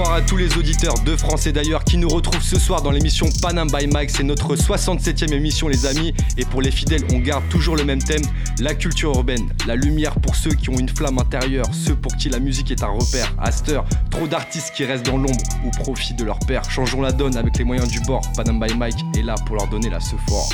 bonsoir à tous les auditeurs de France et d'ailleurs qui nous retrouvent ce soir dans l'émission Panam by Mike. C'est notre 67e émission, les amis. Et pour les fidèles, on garde toujours le même thème la culture urbaine. La lumière pour ceux qui ont une flamme intérieure, ceux pour qui la musique est un repère. À trop d'artistes qui restent dans l'ombre au profit de leur père. Changeons la donne avec les moyens du bord. Panam by Mike est là pour leur donner la ce fort.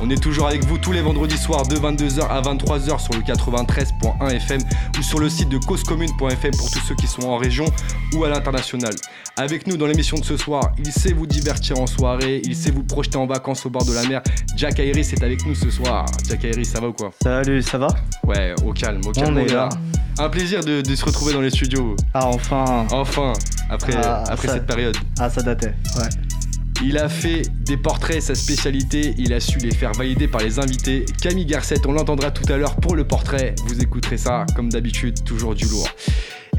On est toujours avec vous tous les vendredis soirs de 22h à 23h sur le 93.1 FM ou sur le site de causecommune.fm pour tous ceux qui sont en région ou à l'international. Avec nous dans l'émission de ce soir, il sait vous divertir en soirée, il sait vous projeter en vacances au bord de la mer. Jack Iris est avec nous ce soir. Jack Iris, ça va ou quoi? Salut, ça va? Ouais, au calme, au calme. On est là. Un plaisir de, se retrouver dans les studios. Ah, enfin Enfin, après, ah, après cette période. Ah, ça datait, ouais. Il a fait des portraits, sa spécialité, il a su les faire valider par les invités. Camille Garcette, on l'entendra tout à l'heure pour le portrait. Vous écouterez ça, comme d'habitude, toujours du lourd.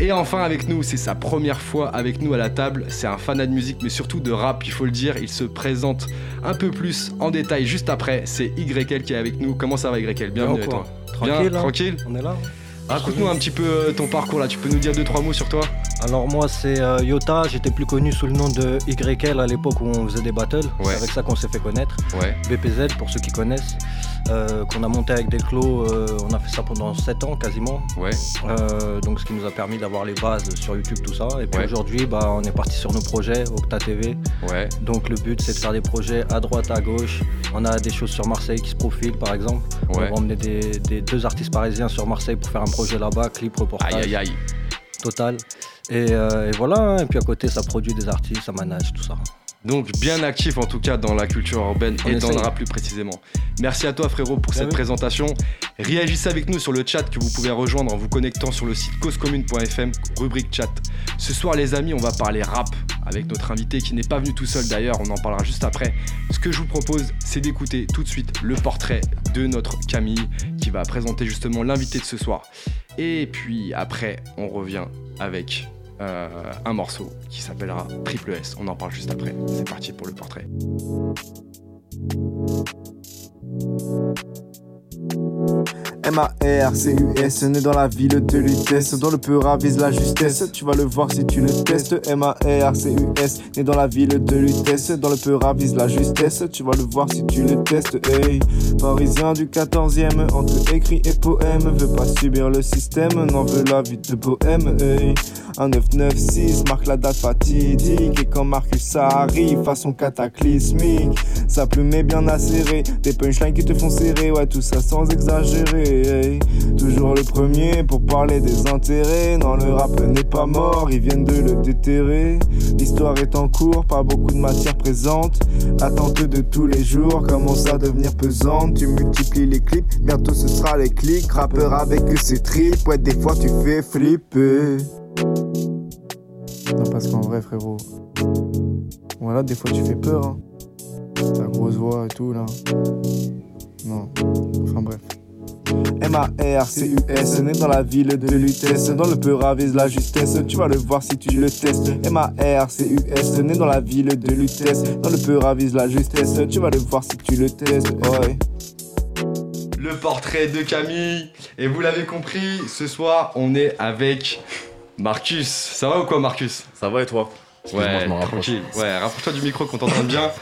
Et enfin avec nous, c'est sa première fois avec nous à la table. C'est un fanat de musique, mais surtout de rap, il faut le dire. Il se présente un peu plus en détail juste après. C'est YL qui est avec nous. Comment ça va YL Bienvenue toi? Tranquille, Bien, tranquille? On est là. Raconte-nous un petit peu euh, ton parcours là, tu peux nous dire deux trois mots sur toi? Alors moi c'est euh, Yota, j'étais plus connu sous le nom de YL à l'époque où on faisait des battles, c'est avec ça qu'on s'est fait connaître. BPZ pour ceux qui connaissent, euh, qu'on a monté avec Delclos, on a fait ça pendant 7 ans quasiment. Ouais. donc ce qui nous a permis d'avoir les bases sur YouTube tout ça. Et puis aujourd'hui bah, on est parti sur nos projets, Octa TV. Ouais. Donc le but c'est de faire des projets à droite, à gauche. On a des choses sur Marseille qui se profilent par exemple. On va emmener des, deux artistes parisiens sur Marseille pour faire un projet là-bas, clip, reportage. Aïe aïe aïe. Total. Et, euh, voilà, hein. et puis à côté, ça produit des artistes, ça manage, tout ça. Donc bien actif en tout cas dans la culture urbaine et dans le rap plus précisément. Merci à toi frérot pour cette présentation. Réagissez avec nous sur le chat que vous pouvez rejoindre en vous connectant sur le site causecommune.fm, rubrique chat. Ce soir les amis on va parler rap avec notre invité qui n'est pas venu tout seul d'ailleurs, on en parlera juste après. Ce que je vous propose c'est d'écouter tout de suite le portrait de notre Camille qui va présenter justement l'invité de ce soir. Et puis après on revient avec euh, un morceau qui s'appellera Triple S. On en parle juste après. C'est parti pour le portrait. M-A-R-C-U-S, né dans la ville de Lutèce, dont le peur avise la justesse. Tu vas le voir si tu le testes. M-A-R-C-U-S, né dans la ville de Lutèce, dont le peur avise la justesse. Tu vas le voir si tu le testes. Hey, parisien du 14e, entre écrit et poème, veut pas subir le système, n'en veut la vie de bohème. Hey, un 996 marque la date fatidique, et quand Marcus arrive, façon cataclysmique, sa plume est bien acérée, des punchlines qui te font serrer, ouais, tout ça sans exagérer. Toujours le premier pour parler des intérêts. Non, le rap n'est pas mort, ils viennent de le déterrer. L'histoire est en cours, pas beaucoup de matière présente. L'attente de tous les jours commence à devenir pesante. Tu multiplies les clips, bientôt ce sera les clics. Rappeur avec ses tripes, ouais, des fois tu fais flipper. Non, parce qu'en vrai, frérot, voilà, des fois tu fais peur. Hein. Ta grosse voix et tout là. Non, enfin bref. M-A-R-C-U-S, né dans la ville de Lutèce, dans le peur avise la justesse, tu vas le voir si tu le testes. M-A-R-C-U-S, né dans la ville de Lutèce, dans le peur avise la justesse, tu vas le voir si tu le testes. Le portrait de Camille, et vous l'avez compris, ce soir on est avec Marcus. Ça va ou quoi Marcus? Ça va et toi? Ouais, tranquille. Ouais, rapproche-toi du micro qu'on t'entende bien.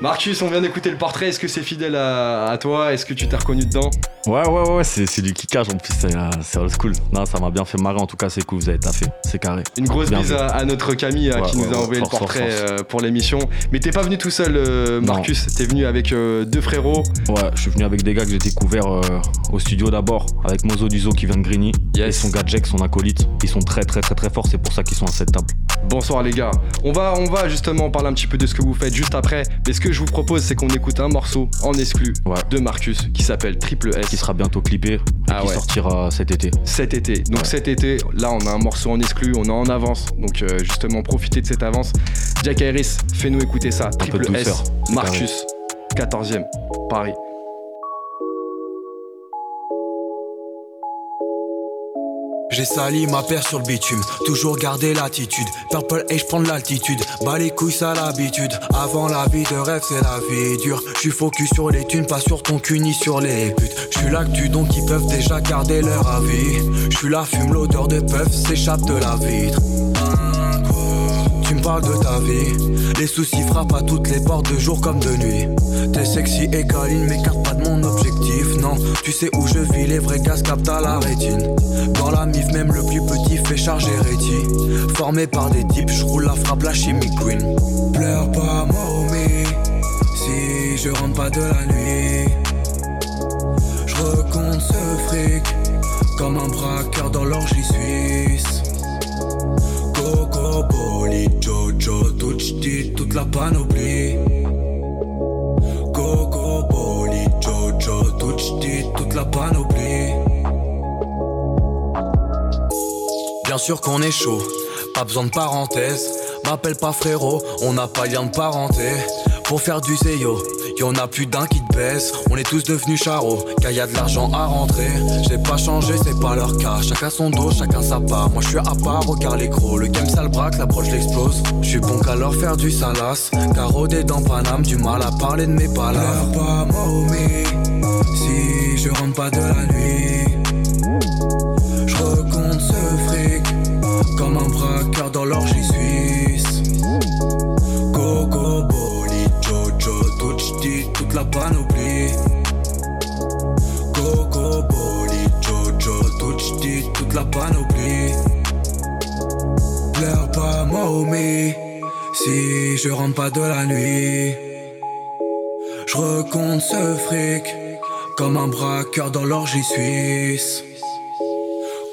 Marcus, on vient d'écouter le portrait. Est-ce que c'est fidèle à, toi? Est-ce que tu t'es reconnu dedans? Ouais, ouais, ouais, c'est du kickage en plus, c'est old school. Non, ça m'a bien fait marrer. En tout cas, c'est cool, vous avez taffé. C'est carré. Une grosse bise à, notre Camille euh, qui nous a envoyé le portrait euh, pour l'émission. Mais t'es pas venu tout seul, euh, Marcus. T'es venu avec deux frérots. Ouais, je suis venu avec des gars que j'ai découverts au studio d'abord, avec Mozo Duzo qui vient de Grigny. Et son gars Jack, son acolyte. Ils sont très, très, très, très forts. C'est pour ça qu'ils sont à cette table. Bonsoir les gars. On va, on va justement parler un petit peu de ce que vous faites juste après. Que je vous propose, c'est qu'on écoute un morceau en exclu de Marcus qui s'appelle Triple S. Qui sera bientôt clippé et ah qui sortira cet été. Cet été. Donc cet été, là, on a un morceau en exclu, on est en avance. Donc euh, justement, profitez de cette avance. Jack Harris, fais-nous écouter ça. Triple S, Marcus, 14e, Paris. J'ai sali ma paire sur le bitume, toujours garder l'attitude. Purple et prends l'altitude, bas les couilles ça l'habitude. Avant la vie de rêve, c'est la vie dure. J'suis focus sur les thunes, pas sur ton cul ni sur les putes. J'suis l'actu donc ils peuvent déjà garder leur avis. J'suis la fume, l'odeur de puff s'échappe de la vitre. parle de ta vie. Les soucis frappent à toutes les portes de jour comme de nuit. T'es sexy et câline, m'écarte pas de mon. Tu sais où je vis, les vrais gaz captent à la rétine. Dans la mif, même le plus petit fait charger réti. Formé par des types, je roule la frappe, la chimie queen. Pleure pas, mommy, si je rentre pas de la nuit. Je recompte ce fric comme un braqueur dans l'orgie suisse. Coco, Poli, Jojo, Touchti, toute la panoplie. Toute la panoplie. Bien sûr qu'on est chaud, pas besoin de parenthèse. M'appelle pas frérot, on n'a pas lien de parenté. Pour faire du zéyo, y'en a plus d'un qui te baisse. On est tous devenus charros, car y a de l'argent à rentrer. J'ai pas changé, c'est pas leur cas. Chacun son dos, chacun sa part. Moi je suis à part, regarde l'écro. Le game ça le braque, l'approche l'explose. Je suis bon qu'à leur faire du salas. Carodé dans Paname, du mal à parler de mes palabres. pas mommy, si je rentre pas de la nuit. Je ce fric, comme un braqueur dans l'orgie suisse. Coco, toute la panoplie. Coco, Boli, Jojo, Touchti, toute la panoplie. Pleure pas, mommy, si je rentre pas de la nuit. Je recompte ce fric, comme un braqueur dans l'orgie suisse.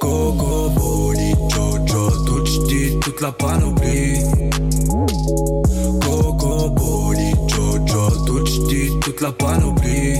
Coco, Boli, Jojo, Touchti, toute la panoplie. Toute la panoplie.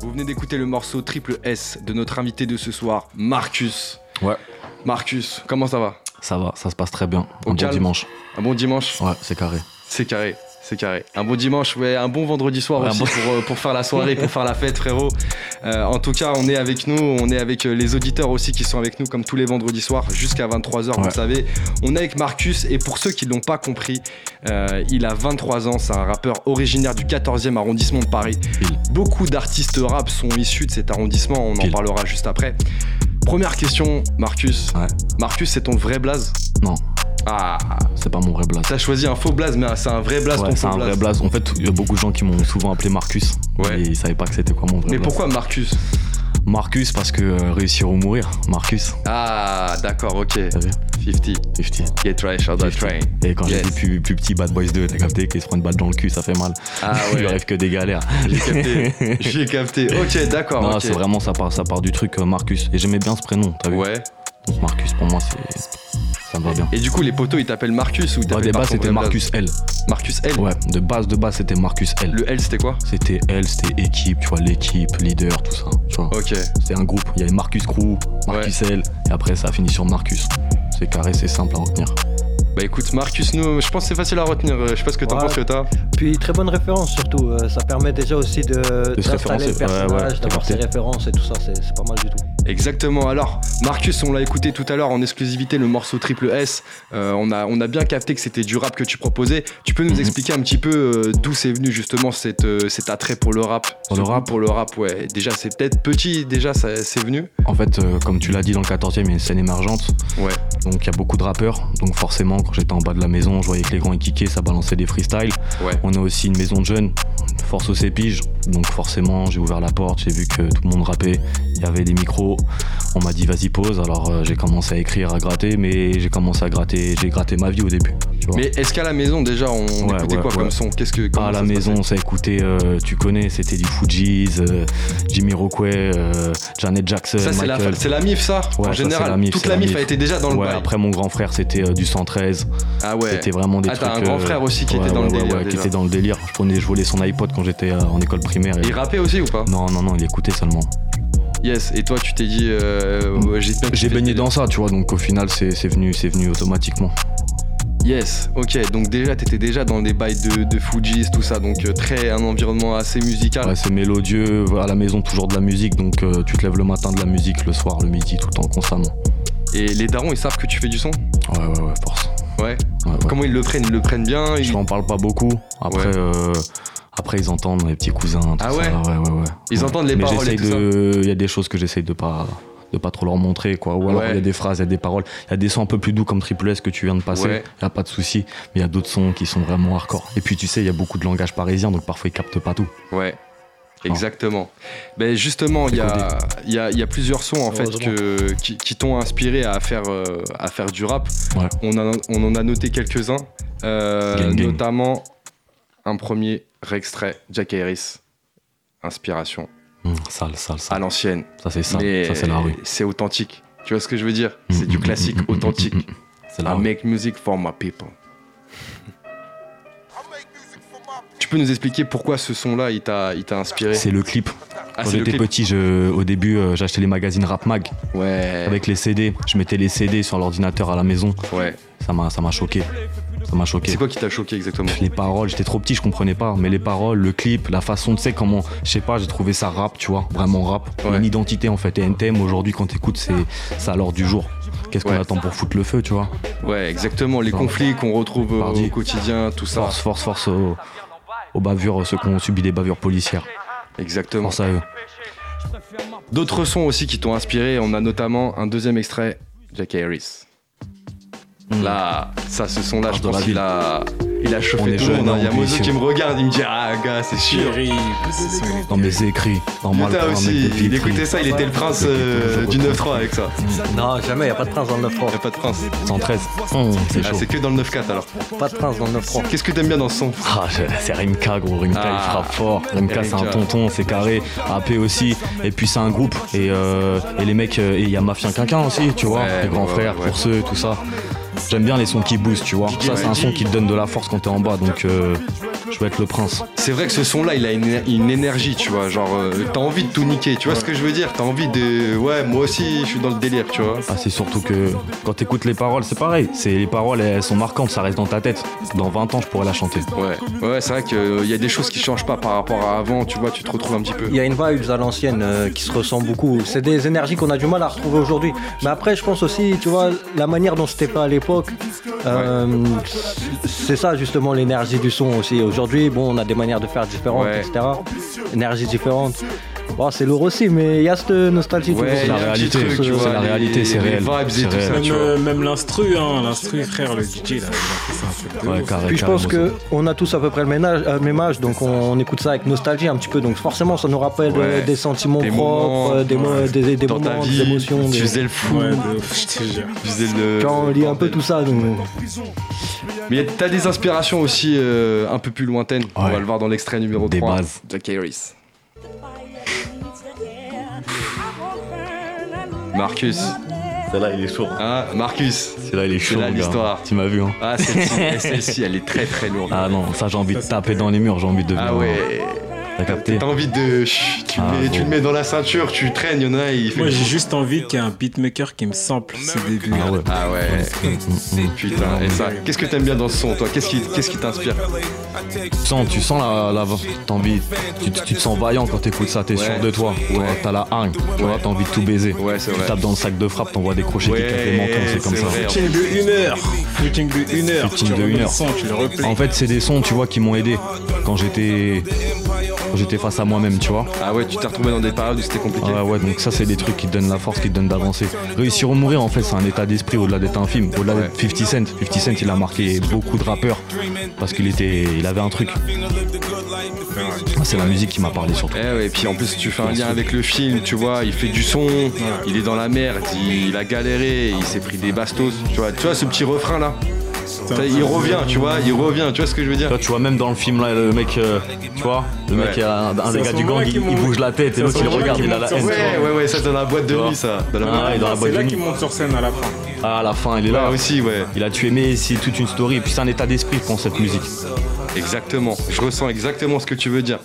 Vous venez d'écouter le morceau Triple S de notre invité de ce soir, Marcus. Ouais. Marcus, comment ça va? Ça va, ça se passe très bien. un bon dimanche. Un bon dimanche Ouais, c'est carré. C'est carré. C'est carré. Un bon dimanche, ouais, un bon vendredi soir aussi pour, euh, pour, faire la soirée, pour faire la fête, frérot. Euh, en tout cas, on est avec nous, on est avec euh, les auditeurs aussi qui sont avec nous comme tous les vendredis soirs jusqu'à 23h, vous savez. On est avec Marcus et pour ceux qui ne l'ont pas compris, il a 23 ans, c'est un rappeur originaire du 14e arrondissement de Paris. Beaucoup d'artistes rap sont issus de cet arrondissement, on en parlera juste après. Première question, Marcus. Marcus, c'est ton vrai blaze? Non. Ah, c'est pas mon vrai blaze. T'as choisi un faux blaze, mais c'est un vrai blaze ouais, C'est un vrai blaze. En fait, il y a beaucoup de gens qui m'ont souvent appelé Marcus. Ouais. Et ils savaient pas que c'était quoi mon vrai mais blaze. Mais pourquoi Marcus? Marcus parce que euh, réussir ou mourir, Marcus. Ah, d'accord, ok. 50. 50. Get trash on that train. Et quand j'étais plus, plus petit, Bad Boys 2, t'as capté qu'il se prend une balle dans le cul, ça fait mal. Ah ouais. Il rêve que des galères. J'ai capté. J'ai capté. Ok, d'accord. Non, c'est vraiment, ça part, ça part du truc euh, Marcus. Et j'aimais bien ce prénom, t'as vu Ouais. Marcus, pour moi, c'est ça me va bien. Et du coup, les poteaux, ils t'appellent Marcus ou ils t'appellent De base, c'était Marcus L. Marcus L Ouais, de base, de base, c'était Marcus L. Le L, c'était quoi? C'était L, c'était équipe, tu vois, l'équipe, leader, tout ça. Tu vois. Ok. C'était un groupe. Il y avait Marcus Crew, Marcus L, et après, ça a fini sur Marcus. C'est carré, c'est simple à retenir. Bah écoute, Marcus, nous, je pense que c'est facile à retenir. Je sais pas ce que t'en penses que t'as. Puis très bonne référence surtout. Euh, ça permet déjà aussi de, de se référencer, le personnage, d'avoir ses références et tout ça. C'est pas mal du tout. Exactement. Alors, Marcus, on l'a écouté tout à l'heure en exclusivité, le morceau Triple S. Euh, on, a, on a bien capté que c'était du rap que tu proposais. Tu peux nous mhm. expliquer un petit peu euh, d'où c'est venu justement cette, euh, cet attrait pour le rap? Pour le rap? Pour le rap, ouais. Déjà, c'est peut-être petit, déjà, c'est venu? En fait, comme tu l'as dit, dans le 14e, il y a une scène émergente. Ouais. Donc, il y a beaucoup de rappeurs. Donc, forcément, quand j'étais en bas de la maison, je voyais que les grands équiqués, ça balançait des freestyles. Ouais. On a aussi une maison de jeunes, force aux sépiges. Donc, forcément, j'ai ouvert la porte, j'ai vu que tout le monde rappait. Il y avait des micros. On m'a dit vas-y pose, alors euh, j'ai commencé à écrire, à gratter, mais j'ai commencé à gratter, j'ai gratté ma vie au début. Mais est-ce qu'à la maison déjà on écoutait quoi comme son Qu'est-ce que À la maison, ça écoutait, euh, tu connais, c'était du Fugees, euh, Jimmy Rockway, Janet Jackson. Ça c'est la, MIF ça En général, toute la MIF, a été déjà dans le bail. Après mon grand frère c'était du 113. Ah ouais. C'était vraiment des ah, trucs. t'as un grand frère aussi qui était dans le délire. qui était dans le délire. Je prenais, je volais son iPod quand j'étais en école primaire. Il rappait aussi ou pas? Non non non, il écoutait seulement. Yes, et toi tu t'es dit, euh, j'ai baigné dans ça, tu vois, donc au final c'est venu, c'est venu automatiquement. Yes, ok, donc déjà t'étais déjà dans des bails de, de Fujis, tout ça, donc euh, très un environnement assez musical. Ouais, c'est mélodieux, à la maison toujours de la musique, donc euh, tu te lèves le matin de la musique, le soir, le midi, tout le temps, constamment. Et les darons, ils savent que tu fais du son? Ouais, ouais, ouais, force. Ouais. Comment ils le prennent? Ils le prennent bien? Je m'en parle pas beaucoup. Après, euh, après ils entendent les petits cousins. Tout ah ouais, ouais, ouais, ouais, Ils entendent les paroles et tout de... Il y a des choses que j'essaye de pas de pas trop leur montrer quoi. Ou alors il y a des phrases il y a des paroles. Il y a des sons un peu plus doux comme Triple S que tu viens de passer. Il y a pas de souci. Mais il y a d'autres sons qui sont vraiment hardcore. Et puis tu sais il y a beaucoup de langage parisien donc parfois ils captent pas tout. Ouais. Exactement. Ben justement, il y a, y, a, y a, plusieurs sons en fait que, qui, t'ont inspiré à faire, euh, à faire du rap. On, a, on, en a noté quelques-uns, euh, notamment un premier extrait, Jack Harris, Inspiration. Mmh, sale, sale, À l'ancienne. Ça c'est ça, ça c'est la rue. C'est authentique. Tu vois ce que je veux dire? Mmh, C'est du mmh, classique authentique. C'est la I make music for my people. Tu peux nous expliquer pourquoi ce son-là, il t'a, inspiré? C'est le clip. Ah, Quand j'étais petit, je, au début, euh, j'achetais les magazines Rap Mag. Ouais. Avec les CD. Je mettais les CD sur l'ordinateur à la maison. Ouais. Ça m'a, ça m'a choqué. Ça m'a choqué. C'est quoi qui t'a choqué exactement? Les paroles, j'étais trop petit, je comprenais pas. Mais les paroles, le clip, la façon, tu sais comment, je sais pas, j'ai trouvé ça rap, tu vois, vraiment rap. Une identité en fait. Et NTM aujourd'hui, quand t'écoutes, c'est ça à l'ordre du jour. Qu'est-ce qu'on attend pour foutre le feu, tu vois? Ouais, exactement. Les conflits qu'on retrouve au quotidien, tout ça. Force, force, force aux bavures, ceux qui ont subi des bavures policières. Exactement. Pense à eux. D'autres sons aussi qui t'ont inspiré, on a notamment un deuxième extrait, Jack Harris. Hmm. Là, ça, ce son-là, je pense qu'il a, il a chauffé tout le monde. Hein. Il y a Mozo qui me regarde, il me dit Ah, gars, c'est sûr. Dans mes écrits, normal. aussi, il écoutait ça, il était le prince euh, du 9-3 avec ça. Non, jamais, il n'y a pas de prince dans le 9-3. Il n'y a pas de prince. 113. c'est ah, C'est que dans le 9-4 alors. Pas de prince dans le 9-3. Qu'est-ce que t'aimes bien dans ce son Ah, c'est Rimka, gros. Rimka, il ah. frappe fort. Rimka, c'est un tonton, c'est carré. AP aussi. Et puis, c'est un groupe. Et, euh, et les mecs, euh, et il y a Mafia Quinquin aussi, tu vois. les grands frères, pour ceux, tout ça. J'aime bien les sons qui boostent, tu vois. Ça, c'est un son qui te donne de la force quand t'es en bas, donc euh, je vais être le prince. C'est vrai que ce son-là, il a une, énergie, tu vois. Genre, euh, t'as envie de tout niquer, tu vois ce que je veux dire? T'as envie de. Ouais, moi aussi, je suis dans le délire, tu vois. Ah, c'est surtout que quand t'écoutes les paroles, c'est pareil. C'est les paroles, elles sont marquantes, ça reste dans ta tête. Dans 20 ans, je pourrais la chanter. Ouais, ouais, c'est vrai qu'il y a des choses qui changent pas par rapport à avant, tu vois, tu te retrouves un petit peu. Il y a une vibe à l'ancienne euh, qui se ressent beaucoup. C'est des énergies qu'on a du mal à retrouver aujourd'hui. Mais après, je pense aussi, tu vois, la manière dont c'était pas à l'époque. Euh, c'est ça justement l'énergie du son aussi. Aujourd'hui, bon, on a des manières de faire différentes, etc. Énergie différente. Bon, c'est lourd aussi, mais il y a cette nostalgie. Ouais, c'est la réalité, c'est la réalité, c'est réel. Même, l'instru, hein, l'instru, frère, le DJ, là, Ouais, carré, Puis je pense qu'on a tous à peu près le euh, même âge, donc on, écoute ça avec nostalgie un petit peu. Donc forcément, ça nous rappelle euh, des sentiments propres, des, des, des moments, des émotions. Tu faisais le fou. Tu faisais le. Quand on lit un peu tout ça. Donc... Mais t'as des inspirations aussi euh, un peu plus lointaines. On va le voir dans l'extrait numéro 3. Des bases. Jack Harris. Marcus. Celle-là, il est chaud. Ah, Marcus. Celle-là, il est chaud. C'est là l'histoire. Tu m'as vu, hein. Ah, celle-ci, elle est très très lourde. Ah non, ça, j'ai envie de taper dans les murs, j'ai envie de. Ah ouais. T'as capté T'as envie de. Tu, ah, mets, tu, le mets dans la ceinture, tu traînes, il y en a, il fait. Moi, j'ai juste envie qu'il y ait un beatmaker qui me sample ce début. Ah ouais. Ah ouais. Putain, et ça. Qu'est-ce que t'aimes bien dans ce son, toi? Qu'est-ce qui qu'est-ce qui t'inspire? Tu sens, tu sens la, la envie, tu, tu, te sens vaillant quand t'écoutes ça, t'es sûr de toi. Ouais. T'as la hargne, tu vois, t'as envie de tout baiser. Ouais, c'est vrai. Tu tapes dans le sac de frappe, t'envoies des crochets qui tapent les mentons, c'est comme ça. Footing de une heure. Footing de une heure. Footing de une heure. En fait, c'est des sons, tu vois, qui m'ont aidé quand j'étais j'étais face à moi-même, tu vois. Ah ouais, tu t'es retrouvé dans des périodes où c'était compliqué. Ah ouais, donc ça, c'est des trucs qui te donnent la force, qui te donnent d'avancer. Réussir ou mourir, en fait, c'est un état d'esprit au-delà d'être un film, au-delà de 50 Cent. 50 Cent, il a marqué beaucoup de rappeurs parce qu'il était, il avait un truc. C'est la musique qui m'a parlé surtout. Eh ouais, et puis en plus, tu fais un lien avec le film, tu vois, il fait du son, il est dans la merde, il a galéré, il s'est pris des bastos, tu vois, tu vois ce petit refrain là il revient, tu vois, il revient, tu vois ce que je veux dire Tu vois, même dans le film là, le mec, euh, tu vois, le mec, un, des gars du gang, il, bouge la tête et l'autre il regarde, il a la haine. Ouais, ouais, ouais, ça dans la boîte de nuit, ça. Dans la boîte C'est là qu'il monte sur scène à la fin. Ah, à la fin, il est là. aussi, ouais. Il a tué, mais c'est toute une story. Et puis c'est un état d'esprit pour cette musique. Exactement. Je ressens exactement ce que tu veux dire.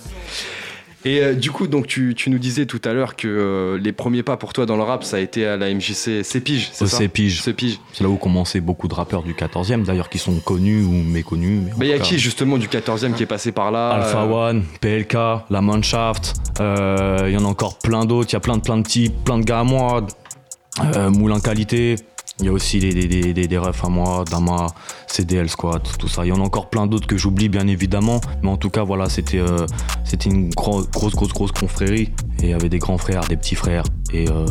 Et euh, du coup, donc tu, nous disais tout à l'heure que euh, les premiers pas pour toi dans le rap, ça a été à la MJC Cépige, c'est ça Cépige. C'est là où commençaient beaucoup de rappeurs du 14e, d'ailleurs, qui sont connus ou méconnus. Mais il y a qui justement du 14e qui est passé par là Alpha One, PLK, La Mannschaft, il y en a encore plein d'autres, il y a plein de, plein de petits, plein de gars à moi, Moulin Qualité, il y a aussi des, refs à moi, Dama, CDL Squad, tout ça. Il y en a encore plein d'autres que j'oublie bien évidemment. Mais en tout cas, voilà, c'était euh, une grosse, grosse, grosse, grosse confrérie. Et il y avait des grands frères, des petits frères. Et euh,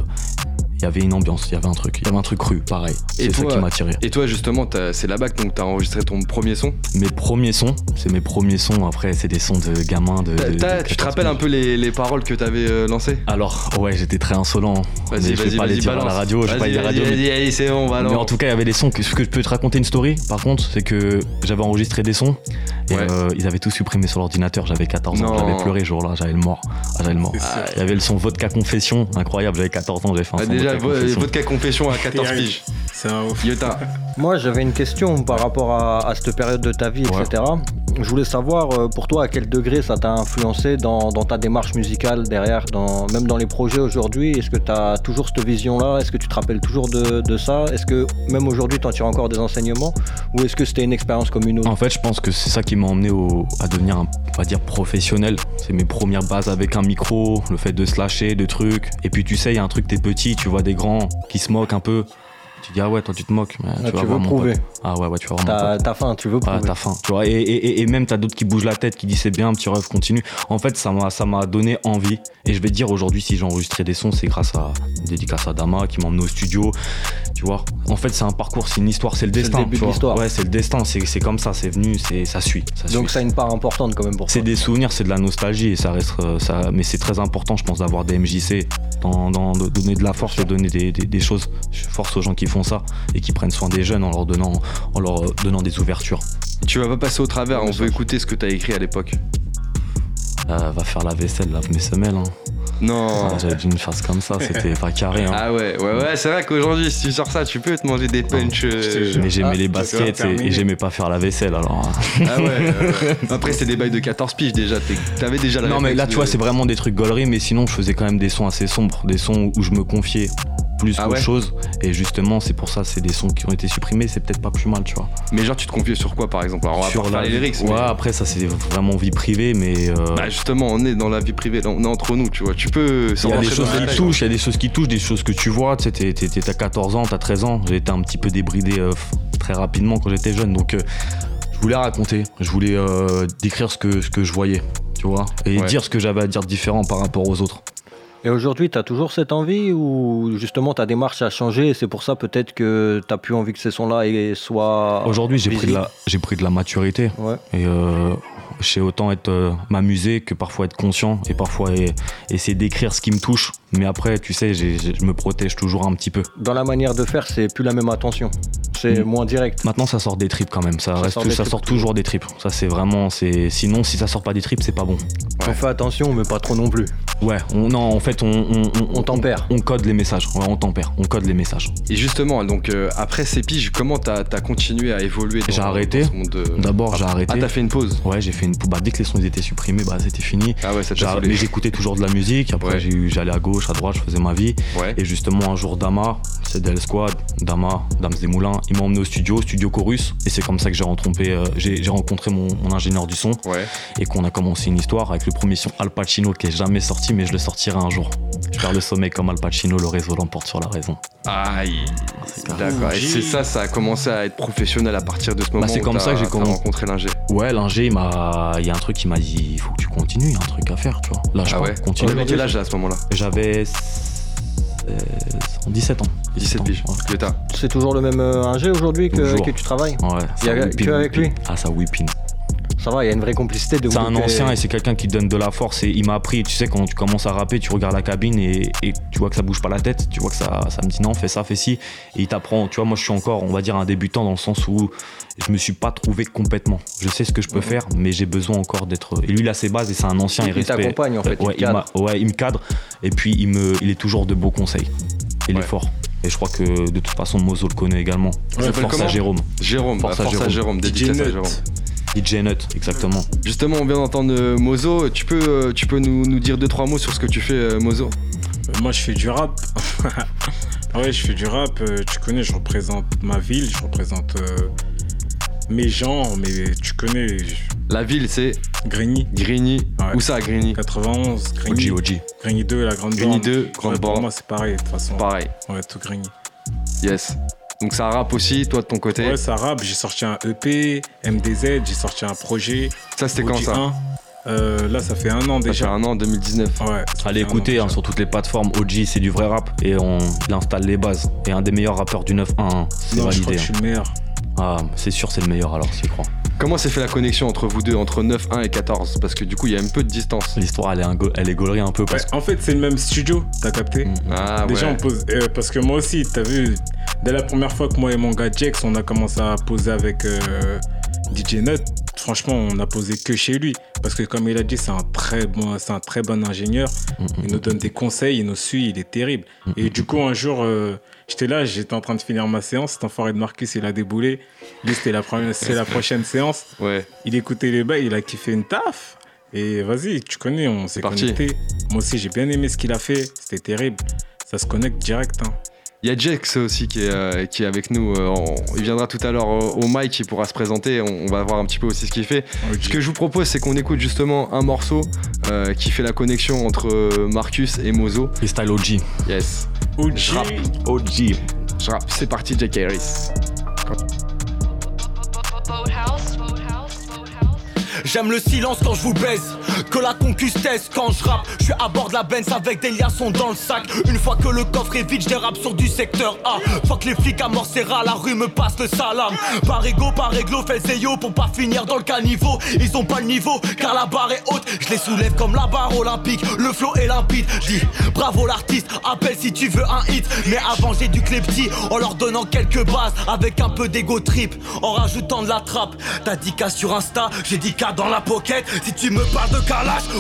il y avait une ambiance, il y avait un truc, il y avait un truc cru, pareil. C'est ça qui m'a attiré. Et toi, justement, c'est bac, donc t'as enregistré ton premier son? Mes premiers sons, c'est mes premiers sons. Après, c'est des sons de gamins. De, tu te rappelles un peu les, paroles que t'avais euh, lancées? Alors, ouais, j'étais très insolent. Vas-y, pas les dire à la radio, je pas les dire à la radio. Mais... c'est bon, Mais en tout cas, il y avait des sons. Que, ce que je peux te raconter une story, par contre, c'est que j'avais enregistré des sons et euh, ils avaient tout supprimé sur l'ordinateur. J'avais 14 ans, j'avais pleuré ce jour-là, j'avais le mort. Ah, j'avais le mort. Il y avait le son Vodka Confession, incroyable, j'avais 14 ans, j'avais fait un son déjà, Vodka confession à 14 piges. C'est un ouf. Moi, j'avais une question par rapport à, cette période de ta vie, etc. Je voulais savoir, euh, pour toi, à quel degré ça t'a influencé dans, ta démarche musicale derrière, dans, même dans les projets aujourd'hui? Est-ce que tu as toujours cette vision-là? Est-ce que tu te rappelles toujours de, ça? Est-ce que même aujourd'hui, tu en tires encore des enseignements? Ou est-ce que c'était une expérience comme une autre? En fait, je pense que c'est ça qui m'a emmené à devenir, un, on va dire, professionnel. C'est mes premières bases avec un micro, le fait de se lâcher, de trucs. Et puis, tu sais, il y a un truc, t'es petit, tu vois des grands qui se moquent un peu. Tu dis, ah ouais, toi tu te moques. Mais ah, tu, veux prouver. Ah ouais, ouais, tu vas vraiment. T'as faim, tu veux prouver. Ah, t'as faim. Tu vois, et, et, et même t'as d'autres qui bougent la tête, qui disent c'est bien, petit rêve, continue. En fait, ça m'a, ça m'a donné envie. Et je vais te dire aujourd'hui, si j'ai enregistré des sons, c'est grâce à dédicace à Dama qui m'a emmené au studio. Tu vois, en fait, c'est un parcours, c'est une histoire, c'est le destin. C'est le Ouais, c'est le destin, c'est comme ça, c'est venu, c'est ça suit. Donc ça a une part importante quand même pour C'est des souvenirs, c'est de la nostalgie et ça reste, euh, ça, mais c'est très important, je pense, d'avoir des MJC, dans, dans, de donner de la force et donner des, des, des choses. Je force aux gens qui font ça et qui prennent soin des jeunes en leur donnant, en leur donnant des ouvertures. Tu vas pas passer au travers, on veut écouter ce que tu as écrit à l'époque. Euh, va faire la vaisselle, lave mes semelles. Hein. Non. Ah, j'avais une face comme ça, c'était pas carré. Hein. Ah ouais, ouais, ouais, c'est vrai qu'aujourd'hui, si tu sors ça, tu peux te manger des punchs. Euh, mais j'aimais ah, les baskets et, j'aimais pas faire la vaisselle alors. Hein. Ah ouais. Après, c'est des bails de 14 piges déjà. T'avais déjà la Non, mais là, tu vois, c'est vraiment des trucs gauleries, mais sinon, je faisais quand même des sons assez sombres, des sons où je me confiais plus ah qu'autre chose. Et justement, c'est pour ça, c'est des sons qui ont été supprimés, c'est peut-être pas plus mal, tu vois. Mais genre, tu te confiais sur quoi par exemple? Alors, on Sur la... les lyrics. Ouais, après, ça, c'est vraiment vie privée, mais. Euh, bah, justement, on est dans la vie privée, on est entre nous, tu vois. Tu peux. Il y a des choses qui touchent, il y a des choses qui touchent, des choses que tu vois. Tu sais, t'as 14 ans, t'as 13 ans. J'ai été un petit peu débridé euh, très rapidement quand j'étais jeune. Donc, euh, je voulais raconter, je voulais décrire ce que, ce que je voyais, tu vois. Et dire ce que j'avais à dire différent par rapport aux autres. Et aujourd'hui, tu as toujours cette envie ou justement ta démarche a changé et c'est pour ça peut-être que tu as plus envie que ces sons-là soient. Aujourd'hui, j'ai pris, de la, pris de la maturité. Et euh, je sais autant être euh, m'amuser que parfois être conscient et parfois essayer d'écrire ce qui me touche. Mais après, tu sais, je me protège toujours un petit peu. Dans la manière de faire, c'est plus la même attention. C'est mm. moins direct. Maintenant, ça sort des tripes quand même. Ça, reste, ça sort toujours des tripes. Ça, c'est vraiment. c'est Sinon, si ça sort pas des tripes, c'est pas bon. On fait attention, mais pas trop non plus. Ouais, on, non, en fait, on, on, on, tempère. On, code les messages. Ouais, on tempère. On code les messages. Et justement, donc euh, après ces piges, comment t'as as continué à évoluer J'ai arrêté. D'abord, j'ai arrêté. Ah, t'as fait une pause Ouais, j'ai fait une pause. Bah, dès que les sons étaient supprimés, bah, c'était fini. Ah ouais, ça Mais j'écoutais toujours de la musique. Après, j'allais à gauche, à droite, je faisais ma vie. Et justement, un jour, Dama, c'est Del Squad, Dama, Dames des Moulins, ils m'ont emmené au studio, studio Chorus. Et c'est comme ça que j'ai rencontré, euh, j'ai rencontré mon, ingénieur du son. Et qu'on a commencé une histoire avec le premier son Al Pacino qui est jamais sorti, mais je le sortirai un jour. Je perds le sommeil comme Al Pacino, le réseau l'emporte sur la raison. Aïe, d'accord. Et c'est ça, ça a commencé à être professionnel à partir de ce moment. Bah, c'est comme ça que j'ai rencontré l'ingé. Ouais, l'ingé, il m'a, il y a un truc qui m'a dit, il faut que tu continues, il y a un truc à faire, tu vois. Là, je ah ouais. continue. quel âge à ce moment-là? J'avais 17 ans. 17 piges. C'est toujours le même euh, ingé aujourd'hui que, que, tu travailles? Ouais. Il y a que avec lui? Ah, ça whipping ça va, il y a une vraie complicité de C'est un ancien et c'est quelqu'un qui donne de la force et il m'a appris, tu sais, quand tu commences à rapper, tu regardes la cabine et, tu vois que ça bouge pas la tête, tu vois que ça, ça me dit non, fais ça, fais ci, et il t'apprend, tu vois, moi je suis encore, on va dire, un débutant dans le sens où je me suis pas trouvé complètement. Je sais ce que je peux mhm. faire, mais j'ai besoin encore d'être. Et lui, il a ses bases et c'est un ancien, il, il t'accompagne en fait, ouais, il, ouais, il me cadre et puis il, me, il est toujours de beaux conseils. Il est fort. Et je crois que de toute façon, Mozo le connaît également. Ouais, force à Jérôme. Jérôme, force, à, Jérôme. Jérôme, dédicace à Jérôme. DJ Nut, exactement. Justement, on vient d'entendre euh, Mozo. Tu peux, euh, tu peux nous, nous, dire deux, trois mots sur ce que tu fais, euh, Mozo? Moi, je fais du rap. ouais, je fais du rap. tu connais, je représente ma ville, je représente mes gens, mais tu connais. La ville, c'est Grigny. Grigny. Où ça, Grigny? 91, Grigny. OG, OG. Grigny 2, la Grande Grigny 2, Grande ouais, Pour moi, c'est pareil, de toute façon. Pareil. Ouais, tout Grigny. Yes. Donc ça rappe aussi, toi de ton côté Ouais, ça rappe. J'ai sorti un EP, MDZ, j'ai sorti un projet. Ça, c'était quand ça euh, là, ça fait un an déjà. Ça fait un an, 2019. Ouais. Allez écouter hein, sur toutes les plateformes. OG, c'est du vrai rap et on installe les bases. Et un des meilleurs rappeurs du 9-1, c'est validé. Je crois que je suis le meilleur. Ah, c'est sûr, c'est le meilleur alors, si crois. Comment s'est fait la connexion entre vous deux, entre 9, 1 et 14 Parce que du coup, il y a un peu de distance. L'histoire, elle est, un elle est gaulerie un peu. Parce... en fait, c'est le même studio, t'as capté? Mm. Ah, Déjà, on pose. Euh, parce que moi aussi, t'as vu, dès la première fois que moi et mon gars Jex, on a commencé à poser avec euh, DJ Nut, franchement, on a posé que chez lui. Parce que, comme il a dit, c'est un très bon, c'est un très bon ingénieur. Mm, mm, il nous donne des conseils, il nous suit, il est terrible. Et du coup, un jour. Euh, J'étais là, j'étais en train de finir ma séance. Cet enfoiré de Marcus, il a déboulé. Lui, c'était la, première, la prochaine séance. Ouais. Il écoutait les bails, il a kiffé une taf. Et vas-y, tu connais, on s'est connecté. Moi aussi, j'ai bien aimé ce qu'il a fait. C'était terrible. Ça se connecte direct. Hein. Il y a Jex aussi qui est, euh, qui est avec nous. Euh, il viendra tout à l'heure au, mic, il pourra se présenter. On, va voir un petit peu aussi ce qu'il fait. Ce que je vous propose, c'est qu'on écoute justement un morceau euh, qui fait la connexion entre Marcus et Mozo. Freestyle OG. Yes. OG. OG. C'est parti, Jack Harris. J'aime le silence quand je vous baise que la concustesse quand je rappe. Je suis à bord de la Benz avec des liaisons dans le sac. Une fois que le coffre est vide, je dérape sur du secteur A. Faut que les flics à la rue me passe le salam. Par ego, par églo, fais le pour pas finir dans le caniveau. Ils ont pas le niveau car la barre est haute. Je les soulève comme la barre olympique. Le flow est limpide. Dis bravo l'artiste, appelle si tu veux un hit. Mais avant j'ai du petits en leur donnant quelques bases avec un peu d'ego trip. En rajoutant de la trappe. T'as dit qu'à sur Insta, j'ai dit dans la pocket. Si tu me parles de